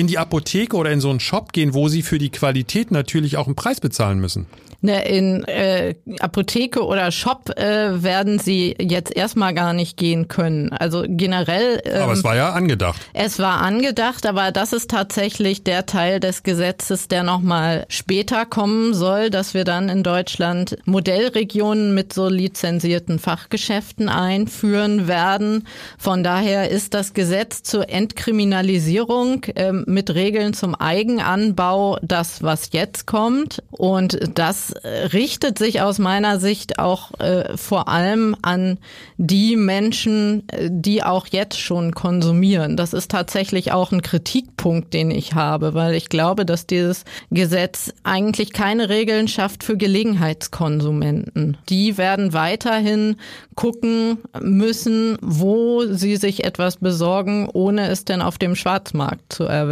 in die Apotheke oder in so einen Shop gehen, wo sie für die Qualität natürlich auch einen Preis bezahlen müssen? Ne, in äh, Apotheke oder Shop äh, werden sie jetzt erstmal gar nicht gehen können. Also generell. Ähm, Aber es war ja angedacht. Es war angedacht, aber das ist tatsächlich der Teil des Gesetzes, der nochmal später kommen soll, dass wir dann in Deutschland Modellregionen mit so lizenzierten Fachgeschäften einführen werden. Von daher ist das Gesetz zur Entkriminalisierung ähm, mit Regeln zum Eigenanbau das, was jetzt kommt. Und das richtet sich aus meiner Sicht auch äh, vor allem an die Menschen, äh, die auch jetzt schon konsumieren. Das ist tatsächlich auch ein Kritikpunkt, den ich habe, weil ich glaube, dass dieses Gesetz eigentlich keine Regeln schafft für Gelegenheitskonsumenten. Die werden weiterhin gucken müssen, wo sie sich etwas besorgen, ohne es denn auf dem Schwarzmarkt zu erwerben.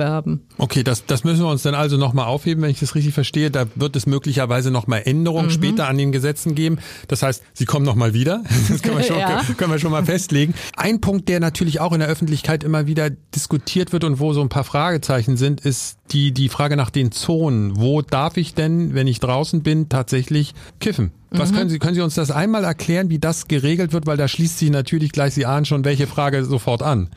Okay, das, das müssen wir uns dann also nochmal aufheben, wenn ich das richtig verstehe. Da wird es möglicherweise nochmal Änderungen Mhm. später an den Gesetzen geben. Das heißt, sie kommen nochmal wieder. Das können wir, schon, Ja. können wir schon mal festlegen. Ein Punkt, der natürlich auch in der Öffentlichkeit immer wieder diskutiert wird und wo so ein paar Fragezeichen sind, ist die, die Frage nach den Zonen. Wo darf ich denn, wenn ich draußen bin, tatsächlich kiffen? Was können Sie, können Sie uns das einmal erklären, wie das geregelt wird? Weil da schließt sich natürlich gleich, Sie ahnen schon, welche Frage sofort an.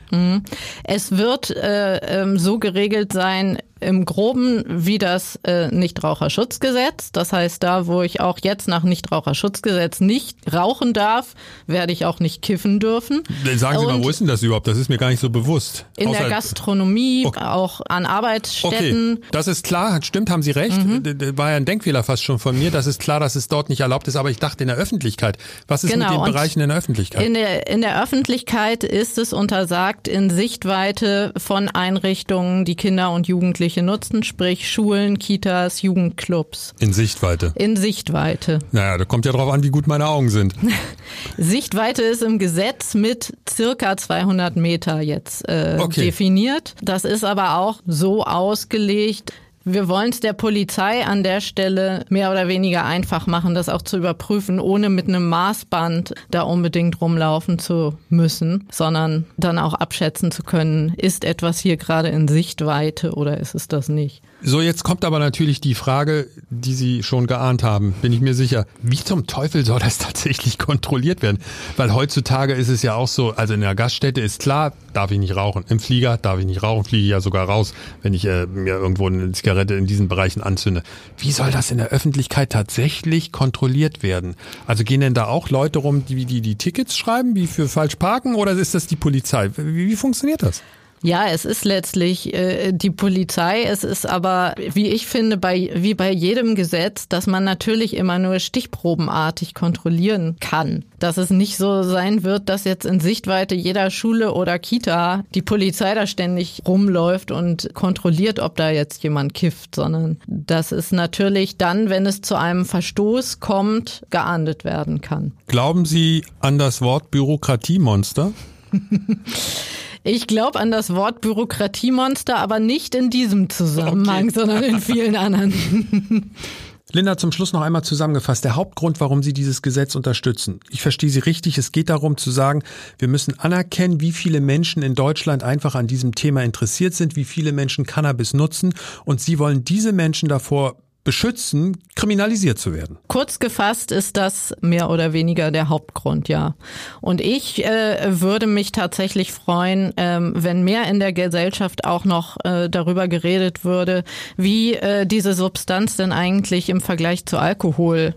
Es wird äh, ähm, so geregelt sein, im Groben wie das äh, Nichtraucherschutzgesetz. Das heißt, da, wo ich auch jetzt nach Nichtraucherschutzgesetz nicht rauchen darf, werde ich auch nicht kiffen dürfen. Sagen Sie mal, Und wo ist denn das überhaupt? Das ist mir gar nicht so bewusst. in der Außer- Gastronomie, Okay. auch an Okay, Arbeitsstätten. das ist klar, stimmt, haben Sie recht. Mhm. War ja ein Denkfehler fast schon von mir. Das ist klar, dass es dort nicht erlaubt ist, aber ich dachte in der Öffentlichkeit. Was ist Genau, mit den und Bereichen in der Öffentlichkeit? In der, in der Öffentlichkeit ist es untersagt, in Sichtweite von Einrichtungen, die Kinder und Jugendliche nutzen, sprich Schulen, Kitas, Jugendclubs. In Sichtweite. In Sichtweite. Naja, da kommt ja drauf an, wie gut meine Augen sind. Sichtweite ist im Gesetz mit circa 200 Meter jetzt äh, Okay. definiert. Das ist aber auch so ausgelegt, Wir wollen es der Polizei an der Stelle mehr oder weniger einfach machen, das auch zu überprüfen, ohne mit einem Maßband da unbedingt rumlaufen zu müssen, sondern dann auch abschätzen zu können, ist etwas hier gerade in Sichtweite oder ist es das nicht. So, jetzt kommt aber natürlich die Frage, die Sie schon geahnt haben, bin ich mir sicher. Wie zum Teufel soll das tatsächlich kontrolliert werden? Weil heutzutage ist es ja auch so, also in der Gaststätte ist klar, darf ich nicht rauchen. Im Flieger darf ich nicht rauchen, fliege ich ja sogar raus, wenn ich äh, mir irgendwo eine Zigarette in diesen Bereichen anzünde. Wie soll das in der Öffentlichkeit tatsächlich kontrolliert werden? Also gehen denn da auch Leute rum, die die, die Tickets schreiben, wie für falsch parken, oder ist das die Polizei? Wie, wie funktioniert das? Ja, es ist letztlich äh, die Polizei. Es ist aber, wie ich finde, bei, wie bei jedem Gesetz, dass man natürlich immer nur stichprobenartig kontrollieren kann. Dass es nicht so sein wird, dass jetzt in Sichtweite jeder Schule oder Kita die Polizei da ständig rumläuft und kontrolliert, ob da jetzt jemand kifft, sondern dass es natürlich dann, wenn es zu einem Verstoß kommt, geahndet werden kann. Glauben Sie an das Wort Bürokratiemonster? Ich glaube an das Wort Bürokratiemonster, aber nicht in diesem Zusammenhang, okay. sondern in vielen anderen. Linda, zum Schluss noch einmal zusammengefasst. Der Hauptgrund, warum Sie dieses Gesetz unterstützen. Ich verstehe Sie richtig. Es geht darum zu sagen, wir müssen anerkennen, wie viele Menschen in Deutschland einfach an diesem Thema interessiert sind, wie viele Menschen Cannabis nutzen. Und Sie wollen diese Menschen davor beschützen, kriminalisiert zu werden. Kurz gefasst ist das mehr oder weniger der Hauptgrund, ja. Und ich äh, würde mich tatsächlich freuen, ähm, wenn mehr in der Gesellschaft auch noch äh, darüber geredet würde, wie äh, diese Substanz denn eigentlich im Vergleich zu Alkohol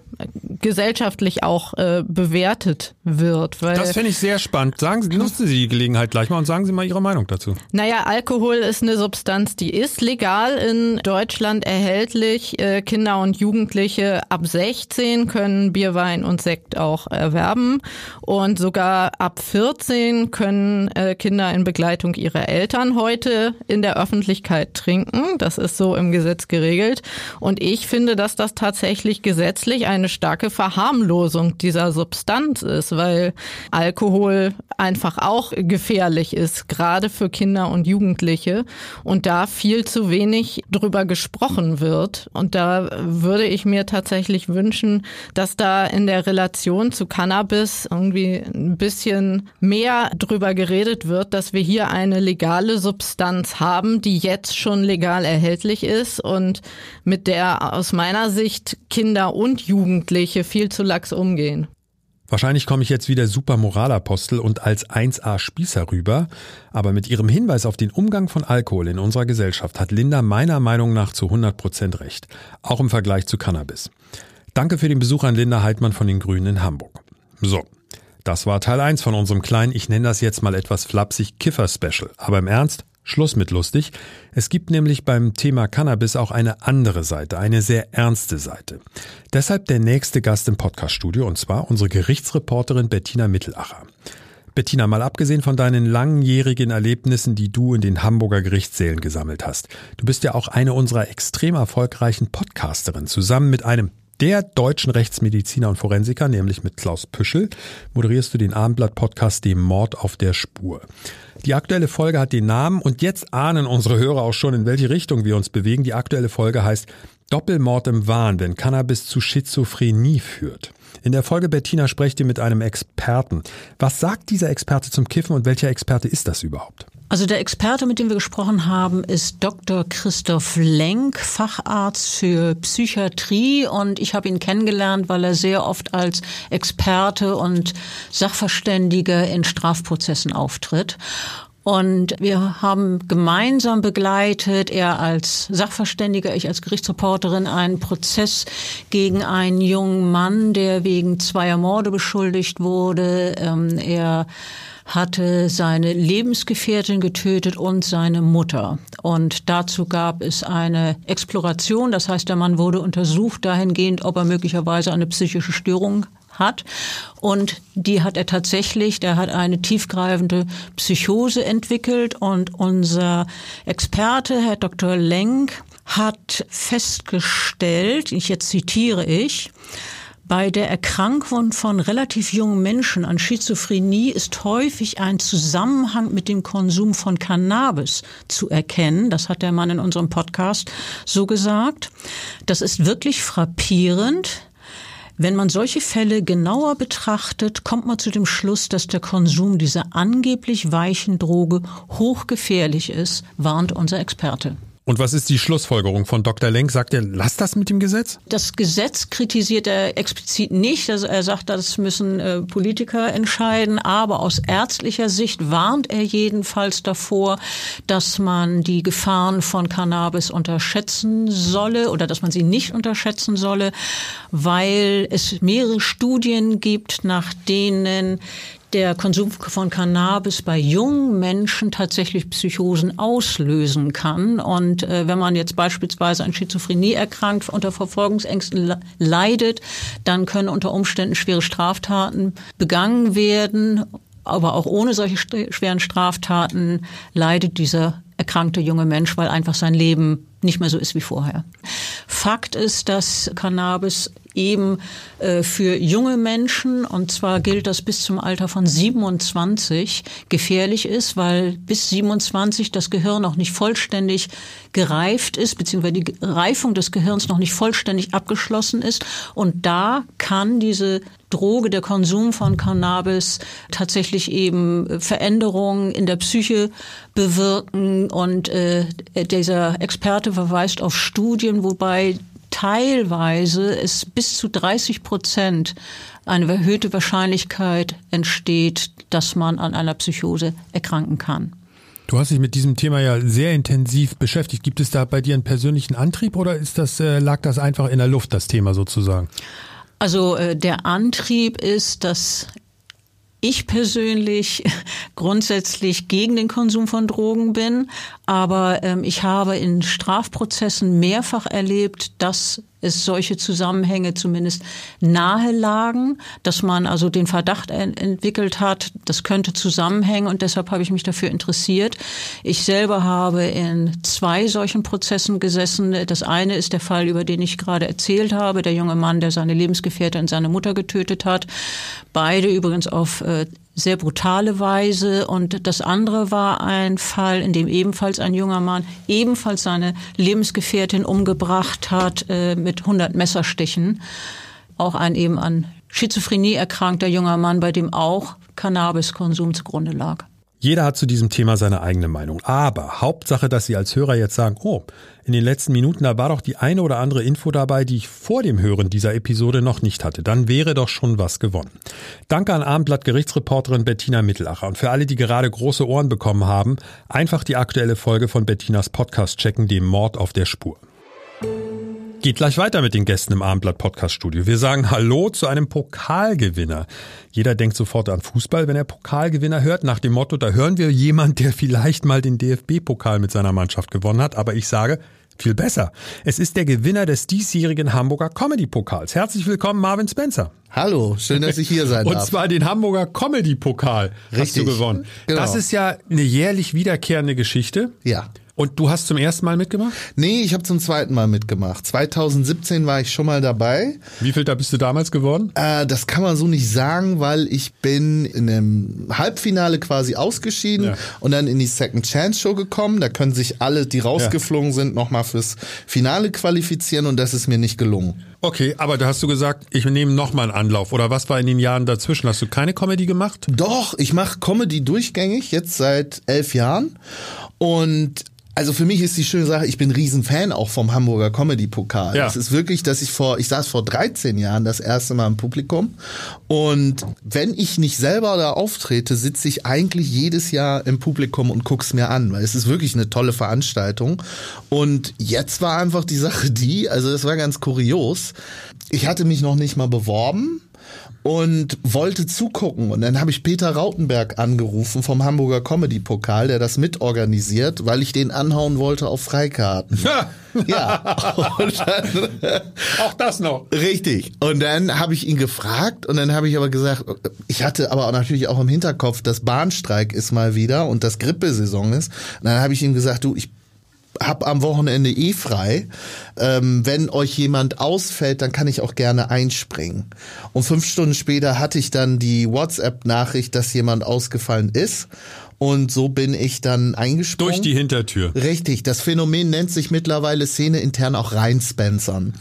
gesellschaftlich auch äh, bewertet wird. Weil, das finde ich sehr spannend. Sagen Sie, nutzen Sie die Gelegenheit gleich mal und sagen Sie mal Ihre Meinung dazu. Naja, Alkohol ist eine Substanz, die ist legal in Deutschland erhältlich. Äh, Kinder und Jugendliche ab 16 können Bier, Wein und Sekt auch erwerben. Und sogar ab 14 können äh, Kinder in Begleitung ihrer Eltern heute in der Öffentlichkeit trinken. Das ist so im Gesetz geregelt. Und ich finde, dass das tatsächlich gesetzlich eine starke Verharmlosung dieser Substanz ist, weil Alkohol einfach auch gefährlich ist, gerade für Kinder und Jugendliche. Und da viel zu wenig drüber gesprochen wird. Und da würde ich mir tatsächlich wünschen, dass da in der Relation zu Cannabis irgendwie ein bisschen mehr drüber geredet wird, dass wir hier eine legale Substanz haben, die jetzt schon legal erhältlich ist und mit der aus meiner Sicht Kinder und Jugendliche viel zu lax umgehen. Wahrscheinlich komme ich jetzt wieder super Moralapostel und als 1a Spießer rüber, aber mit ihrem Hinweis auf den Umgang von Alkohol in unserer Gesellschaft hat Linda meiner Meinung nach zu 100 Prozent recht, auch im Vergleich zu Cannabis. Danke für den Besuch an Linda Heidmann von den Grünen in Hamburg. So, das war Teil 1 von unserem kleinen, ich nenne das jetzt mal etwas flapsig Kiffer-Special. Aber im Ernst, Schluss mit lustig. Es gibt nämlich beim Thema Cannabis auch eine andere Seite, eine sehr ernste Seite. Deshalb der nächste Gast im Podcaststudio und zwar unsere Gerichtsreporterin Bettina Mittelacher. Bettina, mal abgesehen von deinen langjährigen Erlebnissen, die du in den Hamburger Gerichtssälen gesammelt hast. Du bist ja auch eine unserer extrem erfolgreichen Podcasterinnen. Zusammen mit einem der deutschen Rechtsmediziner und Forensiker, nämlich mit Klaus Püschel, moderierst du den Abendblatt-Podcast Dem Mord auf der Spur. Die aktuelle Folge hat den Namen und jetzt ahnen unsere Hörer auch schon, in welche Richtung wir uns bewegen. Die aktuelle Folge heißt Doppelmord im Wahn, wenn Cannabis zu Schizophrenie führt. In der Folge Bettina sprecht ihr mit einem Experten. Was sagt dieser Experte zum Kiffen und welcher Experte ist das überhaupt? Also der Experte, mit dem wir gesprochen haben, ist Dr. Christoph Lenk, Facharzt für Psychiatrie und ich habe ihn kennengelernt, weil er sehr oft als Experte und Sachverständiger in Strafprozessen auftritt. Und wir haben gemeinsam begleitet, er als Sachverständiger, ich als Gerichtsreporterin, einen Prozess gegen einen jungen Mann, der wegen zweier Morde beschuldigt wurde. Ähm, er hatte seine Lebensgefährtin getötet und seine Mutter. Und dazu gab es eine Exploration, das heißt, der Mann wurde untersucht dahingehend, ob er möglicherweise eine psychische Störung hat. Und die hat er tatsächlich, der hat eine tiefgreifende Psychose entwickelt und unser Experte, Herr Dr. Lenk, hat festgestellt, ich jetzt zitiere ich, Bei der Erkrankung von relativ jungen Menschen an Schizophrenie ist häufig ein Zusammenhang mit dem Konsum von Cannabis zu erkennen. Das hat der Mann in unserem Podcast so gesagt. Das ist wirklich frappierend. Wenn man solche Fälle genauer betrachtet, kommt man zu dem Schluss, dass der Konsum dieser angeblich weichen Droge hochgefährlich ist, warnt unser Experte. Und was ist die Schlussfolgerung von Dr. Lenk? Sagt er, lass das mit dem Gesetz? Das Gesetz kritisiert er explizit nicht. Also er sagt, das müssen äh, Politiker entscheiden. Aber aus ärztlicher Sicht warnt er jedenfalls davor, dass man die Gefahren von Cannabis unterschätzen solle oder dass man sie nicht unterschätzen solle, weil es mehrere Studien gibt, nach denen der Konsum von Cannabis bei jungen Menschen tatsächlich Psychosen auslösen kann. Und äh, wenn man jetzt beispielsweise an Schizophrenie erkrankt, unter Verfolgungsängsten leidet, dann können unter Umständen schwere Straftaten begangen werden. Aber auch ohne solche schweren Straftaten leidet dieser erkrankte junge Mensch, weil einfach sein Leben nicht mehr so ist wie vorher. Fakt ist, dass Cannabis eben äh, für junge Menschen, und zwar gilt das bis zum Alter von 27, gefährlich ist, weil bis 27 das Gehirn noch nicht vollständig gereift ist, beziehungsweise die Reifung des Gehirns noch nicht vollständig abgeschlossen ist. Und da kann diese Droge, der Konsum von Cannabis tatsächlich eben Veränderungen in der Psyche bewirken. Und äh, dieser Experte verweist auf Studien, wobei teilweise es bis zu 30 Prozent eine erhöhte Wahrscheinlichkeit entsteht, dass man an einer Psychose erkranken kann. Du hast dich mit diesem Thema ja sehr intensiv beschäftigt. Gibt es da bei dir einen persönlichen Antrieb oder ist das, äh, lag das einfach in der Luft, das Thema sozusagen? Also äh, der Antrieb ist, dass ich persönlich grundsätzlich gegen den Konsum von Drogen bin, aber ähm, ich habe in Strafprozessen mehrfach erlebt, dass es solche Zusammenhänge zumindest nahe lagen, dass man also den Verdacht entwickelt hat, das könnte zusammenhängen und deshalb habe ich mich dafür interessiert. Ich selber habe in zwei solchen Prozessen gesessen. Das eine ist der Fall, über den ich gerade erzählt habe, der junge Mann, der seine Lebensgefährtin und seine Mutter getötet hat. Beide übrigens auf äh, sehr brutale Weise. Und das andere war ein Fall, in dem ebenfalls ein junger Mann ebenfalls seine Lebensgefährtin umgebracht hat äh, mit 100 Messerstichen. Auch ein eben an Schizophrenie erkrankter junger Mann, bei dem auch Cannabiskonsum zugrunde lag. Jeder hat zu diesem Thema seine eigene Meinung. Aber Hauptsache, dass Sie als Hörer jetzt sagen, oh, in den letzten Minuten, da war doch die eine oder andere Info dabei, die ich vor dem Hören dieser Episode noch nicht hatte. Dann wäre doch schon was gewonnen. Danke an Abendblatt Gerichtsreporterin Bettina Mittelacher. Und für alle, die gerade große Ohren bekommen haben, einfach die aktuelle Folge von Bettinas Podcast checken, dem Mord auf der Spur. Geht gleich weiter mit den Gästen im Abendblatt Podcast Studio. Wir sagen Hallo zu einem Pokalgewinner. Jeder denkt sofort an Fußball, wenn er Pokalgewinner hört, nach dem Motto, da hören wir jemand, der vielleicht mal den DFB-Pokal mit seiner Mannschaft gewonnen hat. Aber ich sage, viel besser. Es ist der Gewinner des diesjährigen Hamburger Comedy-Pokals. Herzlich willkommen, Marvin Spencer. Hallo, schön, dass ich hier sein darf. Und zwar den Hamburger Comedy-Pokal hast du gewonnen. Genau. Das ist ja eine jährlich wiederkehrende Geschichte. Ja. Und du hast zum ersten Mal mitgemacht? Nee, ich habe zum zweiten Mal mitgemacht. 2017 war ich schon mal dabei. Wie viel da bist du damals geworden? Äh, das kann man so nicht sagen, weil ich bin in dem Halbfinale quasi ausgeschieden ja. und dann in die Second Chance Show gekommen. Da können sich alle, die rausgeflogen ja. sind, nochmal fürs Finale qualifizieren und das ist mir nicht gelungen. Okay, aber da hast du gesagt, ich nehme nochmal einen Anlauf. Oder was war in den Jahren dazwischen? Hast du keine Comedy gemacht? Doch, ich mache Comedy durchgängig, jetzt seit elf Jahren. Und also für mich ist die schöne Sache, ich bin Riesenfan auch vom Hamburger Comedy-Pokal. Ja. Es ist wirklich, dass ich vor, ich saß vor 13 Jahren das erste Mal im Publikum. Und wenn ich nicht selber da auftrete, sitze ich eigentlich jedes Jahr im Publikum und guck's mir an, weil es ist wirklich eine tolle Veranstaltung. Und jetzt war einfach die Sache die, also das war ganz kurios. Ich hatte mich noch nicht mal beworben und wollte zugucken. Und dann habe ich Peter Rautenberg angerufen vom Hamburger Comedy Pokal, der das mitorganisiert, weil ich den anhauen wollte auf Freikarten. ja. Dann, auch das noch. Richtig. Und dann habe ich ihn gefragt und dann habe ich aber gesagt, ich hatte aber auch natürlich auch im Hinterkopf, dass Bahnstreik ist mal wieder und das Grippesaison ist. Und dann habe ich ihm gesagt, du, ich hab am Wochenende eh frei. Ähm, wenn euch jemand ausfällt, dann kann ich auch gerne einspringen. Und fünf Stunden später hatte ich dann die WhatsApp-Nachricht, dass jemand ausgefallen ist. Und so bin ich dann eingesprungen. Durch die Hintertür. Richtig. Das Phänomen nennt sich mittlerweile Szene intern auch reinspencern.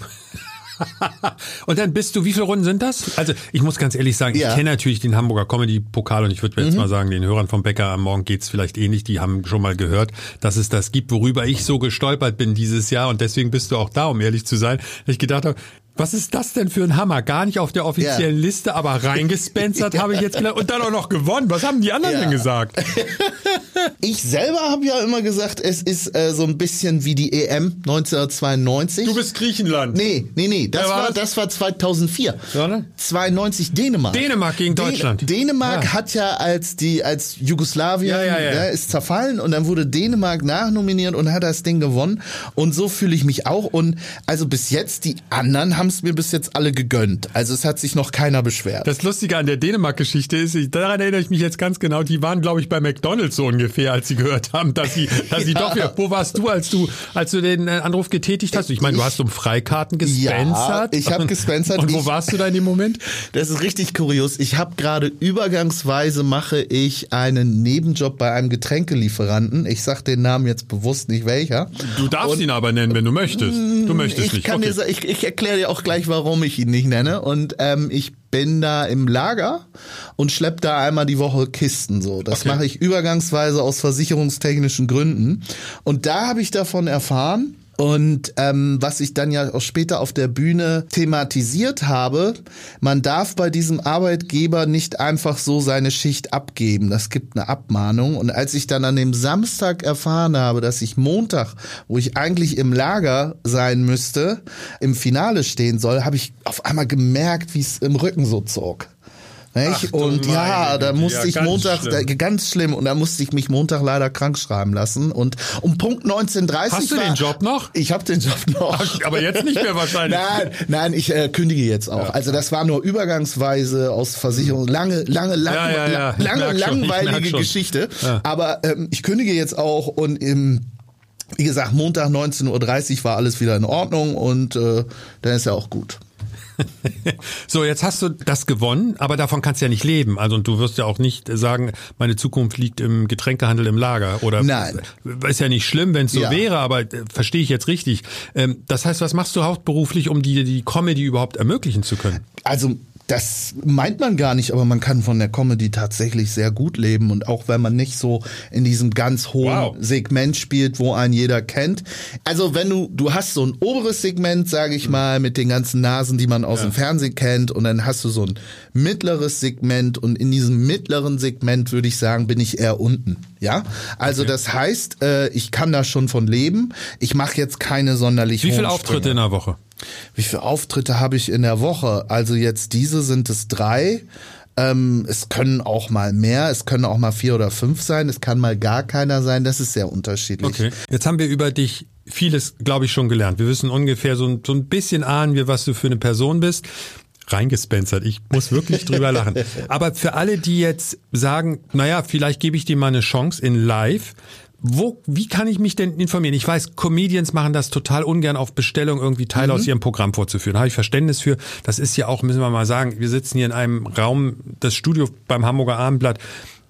und dann bist du, wie viele Runden sind das? Also ich muss ganz ehrlich sagen, ja. ich kenne natürlich den Hamburger Comedy-Pokal und ich würde jetzt mhm. mal sagen, den Hörern vom Bäcker am Morgen geht's vielleicht ähnlich, die haben schon mal gehört, dass es das gibt, worüber ich so gestolpert bin dieses Jahr und deswegen bist du auch da, um ehrlich zu sein. Ich gedacht habe, was ist das denn für ein Hammer? Gar nicht auf der offiziellen ja. Liste, aber reingespensert habe ich jetzt gelernt. Und dann auch noch gewonnen. Was haben die anderen ja. denn gesagt? Ich selber habe ja immer gesagt, es ist äh, so ein bisschen wie die EM 1992. Du bist Griechenland. Nee, nee, nee. Das, war, das? das war 2004. Ja, 92 Dänemark. Dänemark gegen Deutschland. Dänemark ja. hat ja als die als Jugoslawien ja, ja, ja. ist zerfallen und dann wurde Dänemark nachnominiert und hat das Ding gewonnen. Und so fühle ich mich auch. Und also bis jetzt die anderen haben haben es mir bis jetzt alle gegönnt. Also es hat sich noch keiner beschwert. Das Lustige an der Dänemark-Geschichte ist, daran erinnere ich mich jetzt ganz genau, die waren, glaube ich, bei McDonalds so ungefähr, als sie gehört haben, dass sie, dass sie doch wo warst du, als du, als du den äh, Anruf getätigt hast? Ich meine, du hast um Freikarten gespensert. Ja, ich habe gespensert. Und wo ich, warst du da in dem Moment? Das ist richtig kurios. Ich habe gerade übergangsweise mache ich einen Nebenjob bei einem Getränkelieferanten. Ich sag den Namen jetzt bewusst nicht welcher. Du darfst Und, ihn aber nennen, wenn du möchtest. Du möchtest ich nicht. Kann okay. dir, ich, ich erkläre dir auch gleich, warum ich ihn nicht nenne. Und ähm, ich bin da im Lager und schlepp da einmal die Woche Kisten so. Das okay. mache ich übergangsweise aus versicherungstechnischen Gründen. Und da habe ich davon erfahren, und ähm, was ich dann ja auch später auf der Bühne thematisiert habe, man darf bei diesem Arbeitgeber nicht einfach so seine Schicht abgeben. Das gibt eine Abmahnung. Und als ich dann an dem Samstag erfahren habe, dass ich Montag, wo ich eigentlich im Lager sein müsste, im Finale stehen soll, habe ich auf einmal gemerkt, wie es im Rücken so zog. Nicht? und ja, da musste ja, ich Montag, schlimm. Da, ganz schlimm, und da musste ich mich Montag leider krank schreiben lassen. Und um Punkt 19.30 Hast du war, den Job noch? Ich habe den Job noch. Ach, aber jetzt nicht mehr wahrscheinlich. nein, nein, ich äh, kündige jetzt auch. Ja. Also das war nur übergangsweise aus Versicherung. Lange, lange, lang, ja, lange, langweilige Geschichte. Aber ähm, ich kündige jetzt auch und im wie gesagt, Montag 19.30 Uhr war alles wieder in Ordnung und äh, dann ist ja auch gut. so, jetzt hast du das gewonnen, aber davon kannst du ja nicht leben. Also und du wirst ja auch nicht sagen, meine Zukunft liegt im Getränkehandel im Lager. Oder Nein. Ist ja nicht schlimm, wenn es so ja. wäre, aber äh, verstehe ich jetzt richtig. Ähm, das heißt, was machst du hauptberuflich, um die, die Comedy überhaupt ermöglichen zu können? Also das meint man gar nicht, aber man kann von der Comedy tatsächlich sehr gut leben. Und auch wenn man nicht so in diesem ganz hohen wow. Segment spielt, wo einen jeder kennt. Also wenn du, du hast so ein oberes Segment, sage ich mal, mit den ganzen Nasen, die man aus ja. dem Fernsehen kennt. Und dann hast du so ein mittleres Segment. Und in diesem mittleren Segment würde ich sagen, bin ich eher unten. Ja, also okay. das heißt, äh, ich kann da schon von leben. Ich mache jetzt keine sonderlich. Wie viele Auftritte in der Woche? Wie viele Auftritte habe ich in der Woche? Also jetzt diese sind es drei. Ähm, es können auch mal mehr, es können auch mal vier oder fünf sein, es kann mal gar keiner sein, das ist sehr unterschiedlich. Okay. Jetzt haben wir über dich vieles, glaube ich, schon gelernt. Wir wissen ungefähr so, so ein bisschen ahnen wir, was du für eine Person bist. Reingespensert. Ich muss wirklich drüber lachen. Aber für alle, die jetzt sagen, naja, vielleicht gebe ich dir mal eine Chance in live, wo, wie kann ich mich denn informieren? Ich weiß, Comedians machen das total ungern auf Bestellung irgendwie Teile mhm. aus ihrem Programm vorzuführen. Habe ich Verständnis für. Das ist ja auch, müssen wir mal sagen, wir sitzen hier in einem Raum, das Studio beim Hamburger Abendblatt.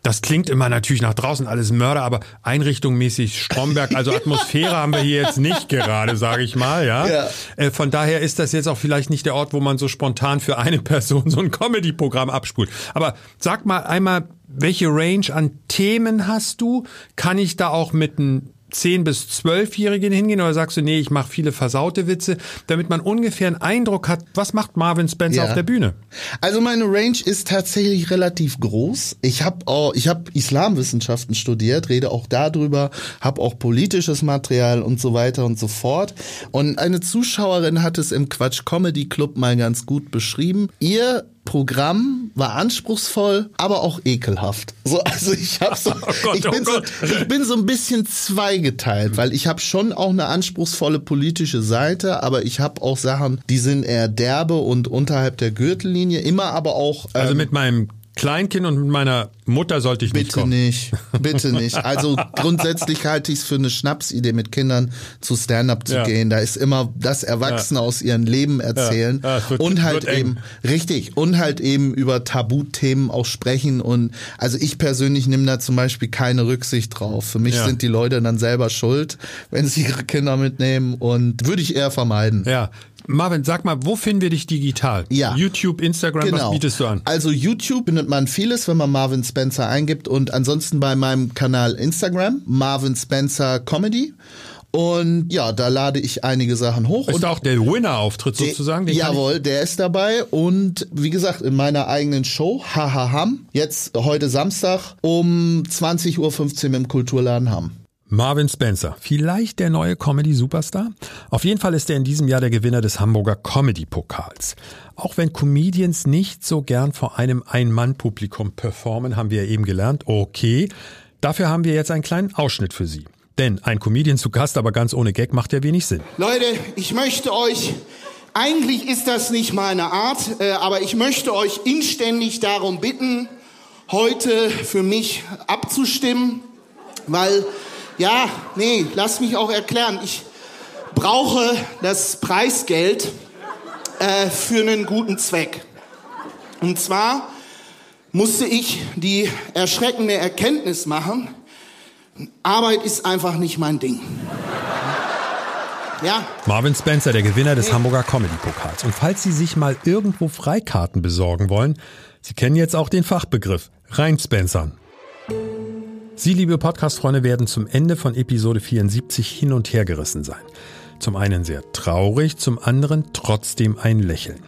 Das klingt immer natürlich nach draußen alles Mörder, aber einrichtungmäßig Stromberg, also Atmosphäre haben wir hier jetzt nicht gerade, sage ich mal, ja. ja. Äh, von daher ist das jetzt auch vielleicht nicht der Ort, wo man so spontan für eine Person so ein Comedy-Programm abspult. Aber sag mal einmal, welche Range an Themen hast du? Kann ich da auch mit einem 10- bis 12-Jährigen hingehen oder sagst du, nee, ich mache viele versaute Witze, damit man ungefähr einen Eindruck hat, was macht Marvin Spencer ja. auf der Bühne? Also meine Range ist tatsächlich relativ groß. Ich habe auch, ich habe Islamwissenschaften studiert, rede auch darüber, habe auch politisches Material und so weiter und so fort. Und eine Zuschauerin hat es im Quatsch Comedy Club mal ganz gut beschrieben. Ihr Programm war anspruchsvoll, aber auch ekelhaft. So, also ich habe so, oh Gott, ich, bin oh so ich bin so ein bisschen zweigeteilt, weil ich habe schon auch eine anspruchsvolle politische Seite, aber ich habe auch Sachen, die sind eher derbe und unterhalb der Gürtellinie, immer aber auch also ähm, also mit meinem Kleinkind und mit meiner Mutter sollte ich Bitte nicht kommen. nicht, bitte nicht. Also grundsätzlich halte ich es für eine Schnapsidee, mit Kindern zu Stand-up zu Ja. gehen. Da ist immer das Erwachsene aus ihrem Leben erzählen Ja, wird- und halt eben richtig und halt eben über Tabuthemen auch sprechen. Und also ich persönlich nehme da zum Beispiel keine Rücksicht drauf. Für mich Ja. sind die Leute dann selber schuld, wenn sie ihre Kinder mitnehmen und würde ich eher vermeiden. Ja. Marvin, sag mal, wo finden wir dich digital? Ja. YouTube, Instagram, was bietest du an? Also YouTube findet man vieles, wenn man Marvin Spencer eingibt und ansonsten bei meinem Kanal Instagram, Marvin Spencer Comedy. Und ja, da lade ich einige Sachen hoch. Ist und auch der Winner-Auftritt sozusagen? Den jawohl, der ist dabei. Und wie gesagt, in meiner eigenen Show, Haha Ham, jetzt heute Samstag um 20.15 Uhr im Kulturladen Hamm. Marvin Spencer, vielleicht der neue Comedy-Superstar? Auf jeden Fall ist er in diesem Jahr der Gewinner des Hamburger Comedy-Pokals. Auch wenn Comedians nicht so gern vor einem Ein-Mann-Publikum performen, haben wir ja eben gelernt, okay. Dafür haben wir jetzt einen kleinen Ausschnitt für Sie. Denn ein Comedian zu Gast, aber ganz ohne Gag, macht ja wenig Sinn. Leute, ich möchte euch, eigentlich ist das nicht meine Art, äh, aber ich möchte euch inständig darum bitten, heute für mich abzustimmen, weil, ja, nee, lass mich auch erklären, ich brauche das Preisgeld äh, für einen guten Zweck. Und zwar musste ich die erschreckende Erkenntnis machen, Arbeit ist einfach nicht mein Ding. Ja, Marvin Spencer, der Gewinner des Hamburger Comedy-Pokals. Und falls Sie sich mal irgendwo Freikarten besorgen wollen, Sie kennen jetzt auch den Fachbegriff rein Spencern. Sie, liebe Podcast-Freunde, werden zum Ende von Episode 74 hin und her gerissen sein. Zum einen sehr traurig, zum anderen trotzdem ein Lächeln.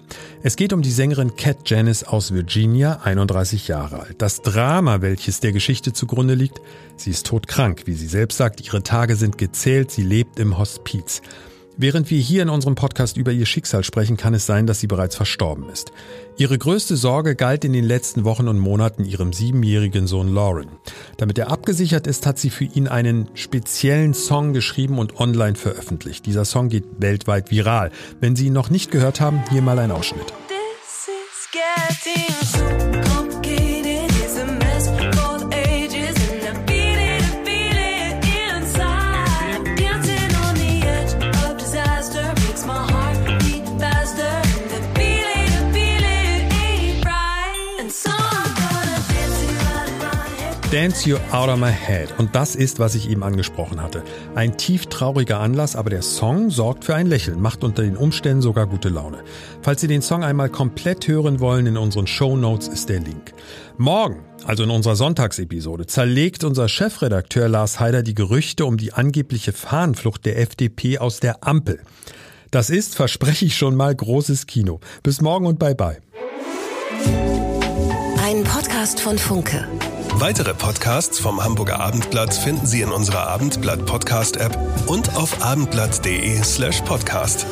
Es geht um die Sängerin Cat Janis aus Virginia, 31 Jahre alt. Das Drama, welches der Geschichte zugrunde liegt, sie ist todkrank, wie sie selbst sagt, ihre Tage sind gezählt, sie lebt im Hospiz. Während wir hier in unserem Podcast über ihr Schicksal sprechen, kann es sein, dass sie bereits verstorben ist. Ihre größte Sorge galt in den letzten Wochen und Monaten ihrem siebenjährigen Sohn Lauren. Damit er abgesichert ist, hat sie für ihn einen speziellen Song geschrieben und online veröffentlicht. Dieser Song geht weltweit viral. Wenn Sie ihn noch nicht gehört haben, hier mal ein Ausschnitt. Dance You Out of My Head. Und das ist, was ich eben angesprochen hatte. Ein tief trauriger Anlass, aber der Song sorgt für ein Lächeln, macht unter den Umständen sogar gute Laune. Falls Sie den Song einmal komplett hören wollen, in unseren Show Notes ist der Link. Morgen, also in unserer Sonntagsepisode, zerlegt unser Chefredakteur Lars Heider die Gerüchte um die angebliche Fahnenflucht der FDP aus der Ampel. Das ist, verspreche ich schon mal, großes Kino. Bis morgen und bye bye. Ein Podcast von Funke. Weitere Podcasts vom Hamburger Abendblatt finden Sie in unserer Abendblatt Podcast App und auf abendblatt.de slash podcast.